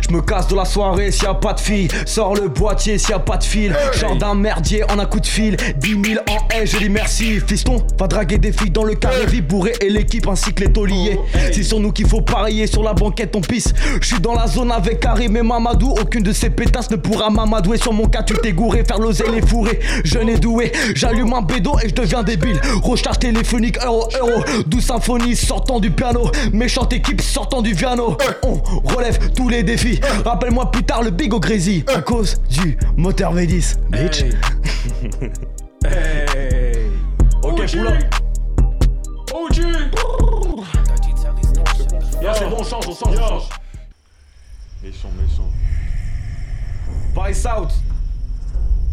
je me casse de la soirée s'il y a pas de fille. Sors le boîtier s'il y a pas de fil. Genre d'un merdier en un coup de fil. 10 000 en haie, je dis merci. Fiston, va draguer des filles dans le carré vie bourré et l'équipe ainsi que les tauliers. C'est sur nous qu'il faut parier, sur la banquette on pisse. Je suis dans la zone avec Karim et Mamadou. Aucune de ces pétasses ne pourra m'amadouer. Sur mon cas, tu t'es gouré, faire l'oseille les fourrés. Jeune et doué, j'allume un bédo et je deviens débile. Recharge téléphonique, euro, euro. Douce symphonie sortant du piano. Méchante équipe sortant du piano. On relève tous les défis. Rappelle-moi plus tard le big au Crazy. À cause du moteur V10. Bitch. hey. Ok, OG. poula. OG. Yo, c'est bon, on change, on change, on change. Méchant, méchant. Paris South.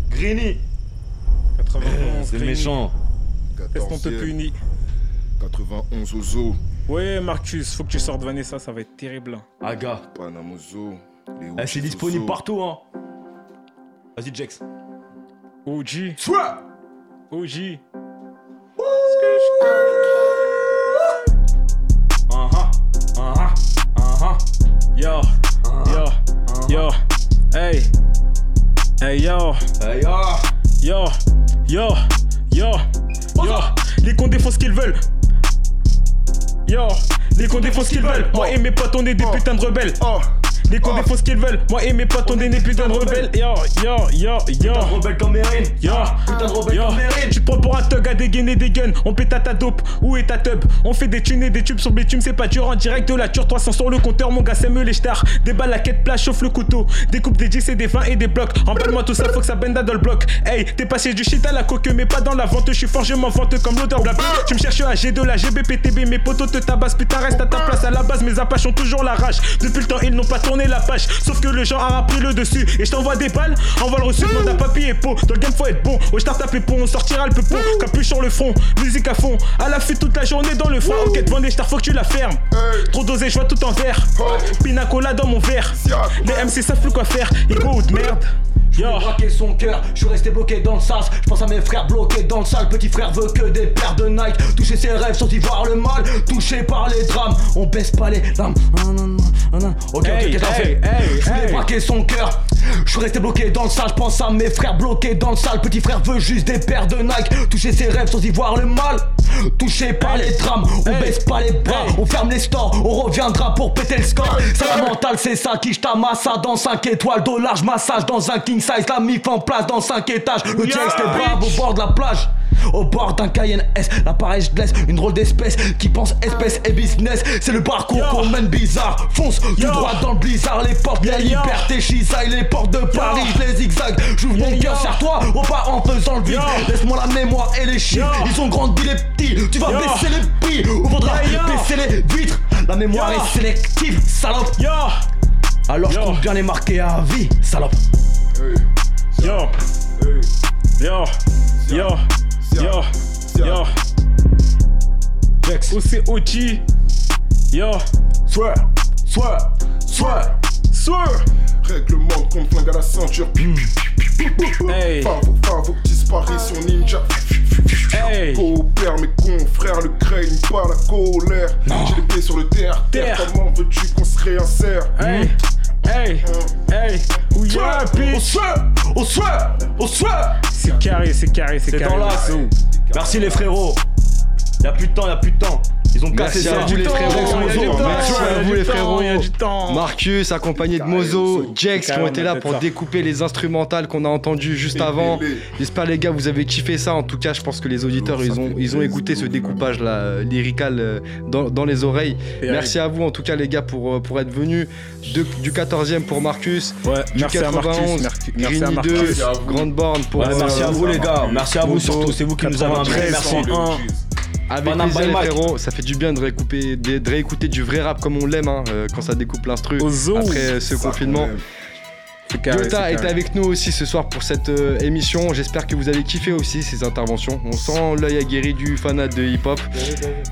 Greeny. 91, C'est méchant. Est-ce qu'on te punit 91 au zoo, Ouais, Marcus, faut que tu sortes Vanessa, ça va être terrible. Aga. Panamozo. les Eh, c'est disponible partout, hein. Vas-y, Jex. OG. Soit. OG. Uh-huh. Uh-huh. Uh-huh. Yo, yo, yo, hey, hey yo, Hey, yo. yo, yo, yo, yo, les condés font ce qu'ils veulent. Yo, les condés font ce qu'ils veulent. Moi et mes potes, on est des putains de rebelles. Les condés font ce qu'ils veulent. Moi et mes potes, on est des putains de rebelles. Yo, yo, yo, yo. Putain de rebelle comme. Yo, Putain de rebelle comme tu te prends pour un thug à dégainer des guns. On pète à ta dope, où est ta tub? On fait des thunes et des tubes sur bitume, c'est pas dur en direct de la ture 300 sur le compteur, mon gars, c'est me les stars. Déballe la quête plage, chauffe le couteau. Découpe des 10 et des 20 et des blocs. Emballe-moi tout ça, faut que ça benda dans le bloc. Hey, t'es passé du shit à la coque, mais pas dans la vente. Je suis fort, je m'en vante comme l'odeur de la. Tu me cherches à G2, la GBPTB, mes potos te tabassent, putain, reste à ta place à la base. Mes apaches ont toujours la rage. Depuis le temps, ils n'ont pas tourné la page. Sauf que le genre a pris le dessus. Et je t'envoie des balles, envoie le reçu, demande à papy et pot. Dans le game, faut être bon. Ouais, je tapé pour on sortira le peupon. Capuche sur le front, musique à fond. À la fuite toute la journée dans le fond. Ok, devant des stars, faut que tu la fermes. Trop dosé, je vois tout en vert. Pina cola dans mon verre. Les MC savent plus quoi faire. Ego de merde. Yo. J'ai braqué son cœur, je suis resté bloqué dans le sas. Je pense à mes frères bloqués dans le sale. Petit frère veut que des paires de Nike. Toucher ses rêves sans y voir le mal. Touché par les drames, on baisse pas les lames. Ah, non, non, non. Ok, ok, Hey, qu'est-ce qu'on hey, fait hey, Je voulais braquer son cœur. Je suis resté bloqué dans le sale. Je pense à mes frères bloqués dans le sale. Petit frère veut juste des paires de Nike. Toucher ses rêves sans y voir le mal. Touché par les drames, on baisse pas les bras. On ferme les stores, on reviendra pour péter le score. Ça la mentale, c'est ça qui j'tamasse dans 5 étoiles. Dollar, massage dans un king size. La mif en place dans 5 étages. Le Yeah, texte est brave au bord de la plage. Au bord d'un Cayenne S, l'appareil je laisse une drôle d'espèce qui pense espèce et business. C'est le parcours qu'on mène bizarre. Fonce du droit dans le blizzard, les portes de la liberté, chisaille, les portes de Paris, les zigzags. J'ouvre mon cœur, serre-toi au pas en faisant le vide. Laisse-moi la mémoire et les chiffres, ils ont grandi les petits. Tu vas baisser les prix ou faudra baisser les vitres. La mémoire est sélective, salope. Alors je compte bien les marquer à vie, salope? Yo, yo, yo, yo, yo. Où c'est OG? Yo, Swear, swear, swear. swear. Règlement de compte, flingue à la ceinture. Hey, Favo, favo, disparition ninja. hey. Coopère mes confrères, le craigne pas la colère. J'ai les pieds sur le terre, terre. Terre. Comment veux-tu qu'on se réinsère? Hey, hey, hey. Où y'a un swear, au swear, au swear. C'est carré, c'est carré, c'est C'est carré. dans l'as. Merci les frérots. Y'a plus de temps, y'a plus de temps. Ils ont cassé Merci ça. à vous les temps, frérots. Merci à vous les frérots. il y a du temps. Marcus accompagné de Mozo, Jex qui ont été là pour découper les instrumentales qu'on a entendues juste avant. J'espère les gars vous avez kiffé ça. En tout cas, je pense que les auditeurs ils ont ils ont écouté ce découpage là lyrical euh, dans, dans les oreilles. Merci à vous en tout cas les gars pour euh, pour être venus De- du 14e pour Marcus, Ouais, du merci à 91, Marcus. Merci, merci à Marcus. 2, Merci à vous. Grande Borne pour Ouais, merci euh, à vous les gars, merci à vous surtout, c'est vous qui nous avez invités, 93, merci. 101. Avec plaisir les frérots, ça fait du bien de réécouter, de, de réécouter du vrai rap comme on l'aime hein, euh, quand ça découpe l'instru après ce Ça, confinement. Carré, est avec nous aussi ce soir pour cette euh, émission. J'espère que vous avez kiffé aussi ces interventions. On sent l'œil aguerri du fanat de hip-hop.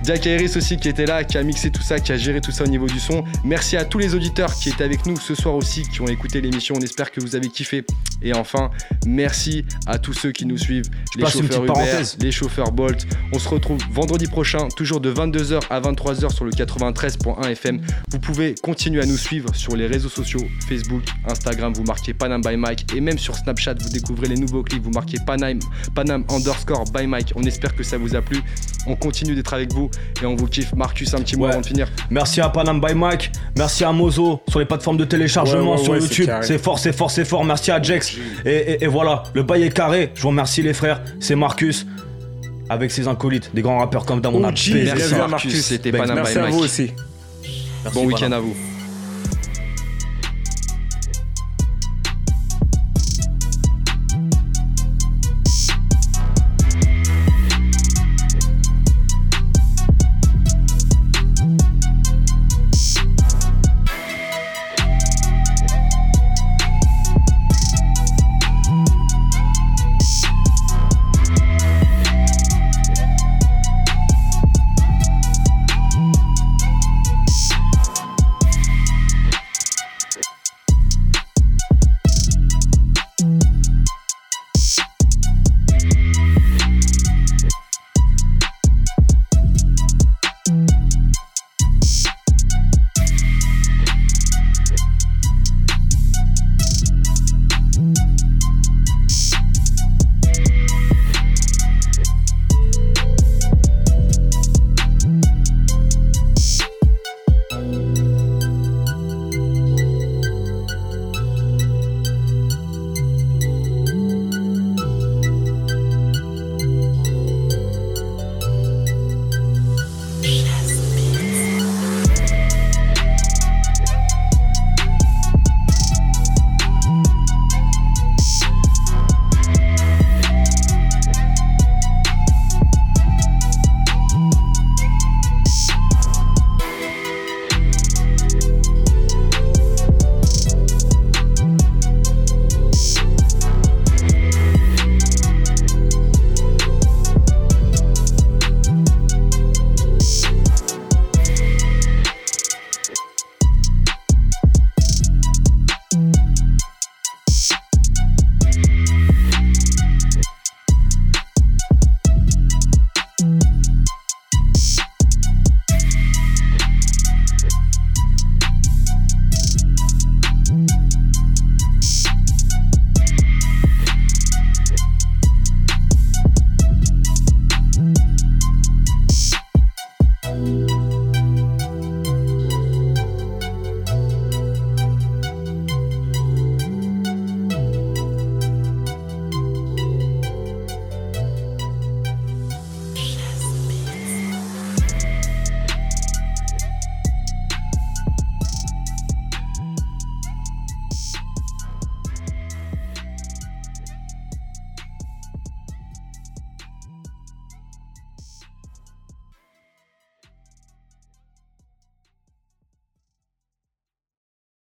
Jack Harris aussi qui était là, qui a mixé tout ça, qui a géré tout ça au niveau du son. Merci à tous les auditeurs qui étaient avec nous ce soir aussi, qui ont écouté l'émission. On espère que vous avez kiffé. Et enfin, merci à tous ceux qui nous suivent, les chauffeurs Uber, parenthèse. les chauffeurs Bolt. On se retrouve vendredi prochain, toujours de 22h à 23h sur le 93.1 FM. Vous pouvez continuer à nous suivre sur les réseaux sociaux, Facebook, Instagram, vous marquez Panam by Mike. Et même sur Snapchat, vous découvrez les nouveaux clips, vous marquez Panam, Panam underscore by Mike. On espère que ça vous a plu. On continue d'être avec vous et on vous kiffe. Marcus, un petit mot Ouais. avant de finir. Merci à Panam by Mike, merci à Mozo sur les plateformes de téléchargement Ouais, ouais, sur YouTube. C'est fort, c'est fort, c'est fort. Merci à Jex. Et, et- et voilà, le bail est carré. Je vous remercie les frères. C'est Marcus avec ses acolytes, des grands rappeurs comme Damon OG, Alpé. bien Merci à Marcus, c'était Panam Merci by à Mike. vous aussi. Merci, Bon week-end à vous.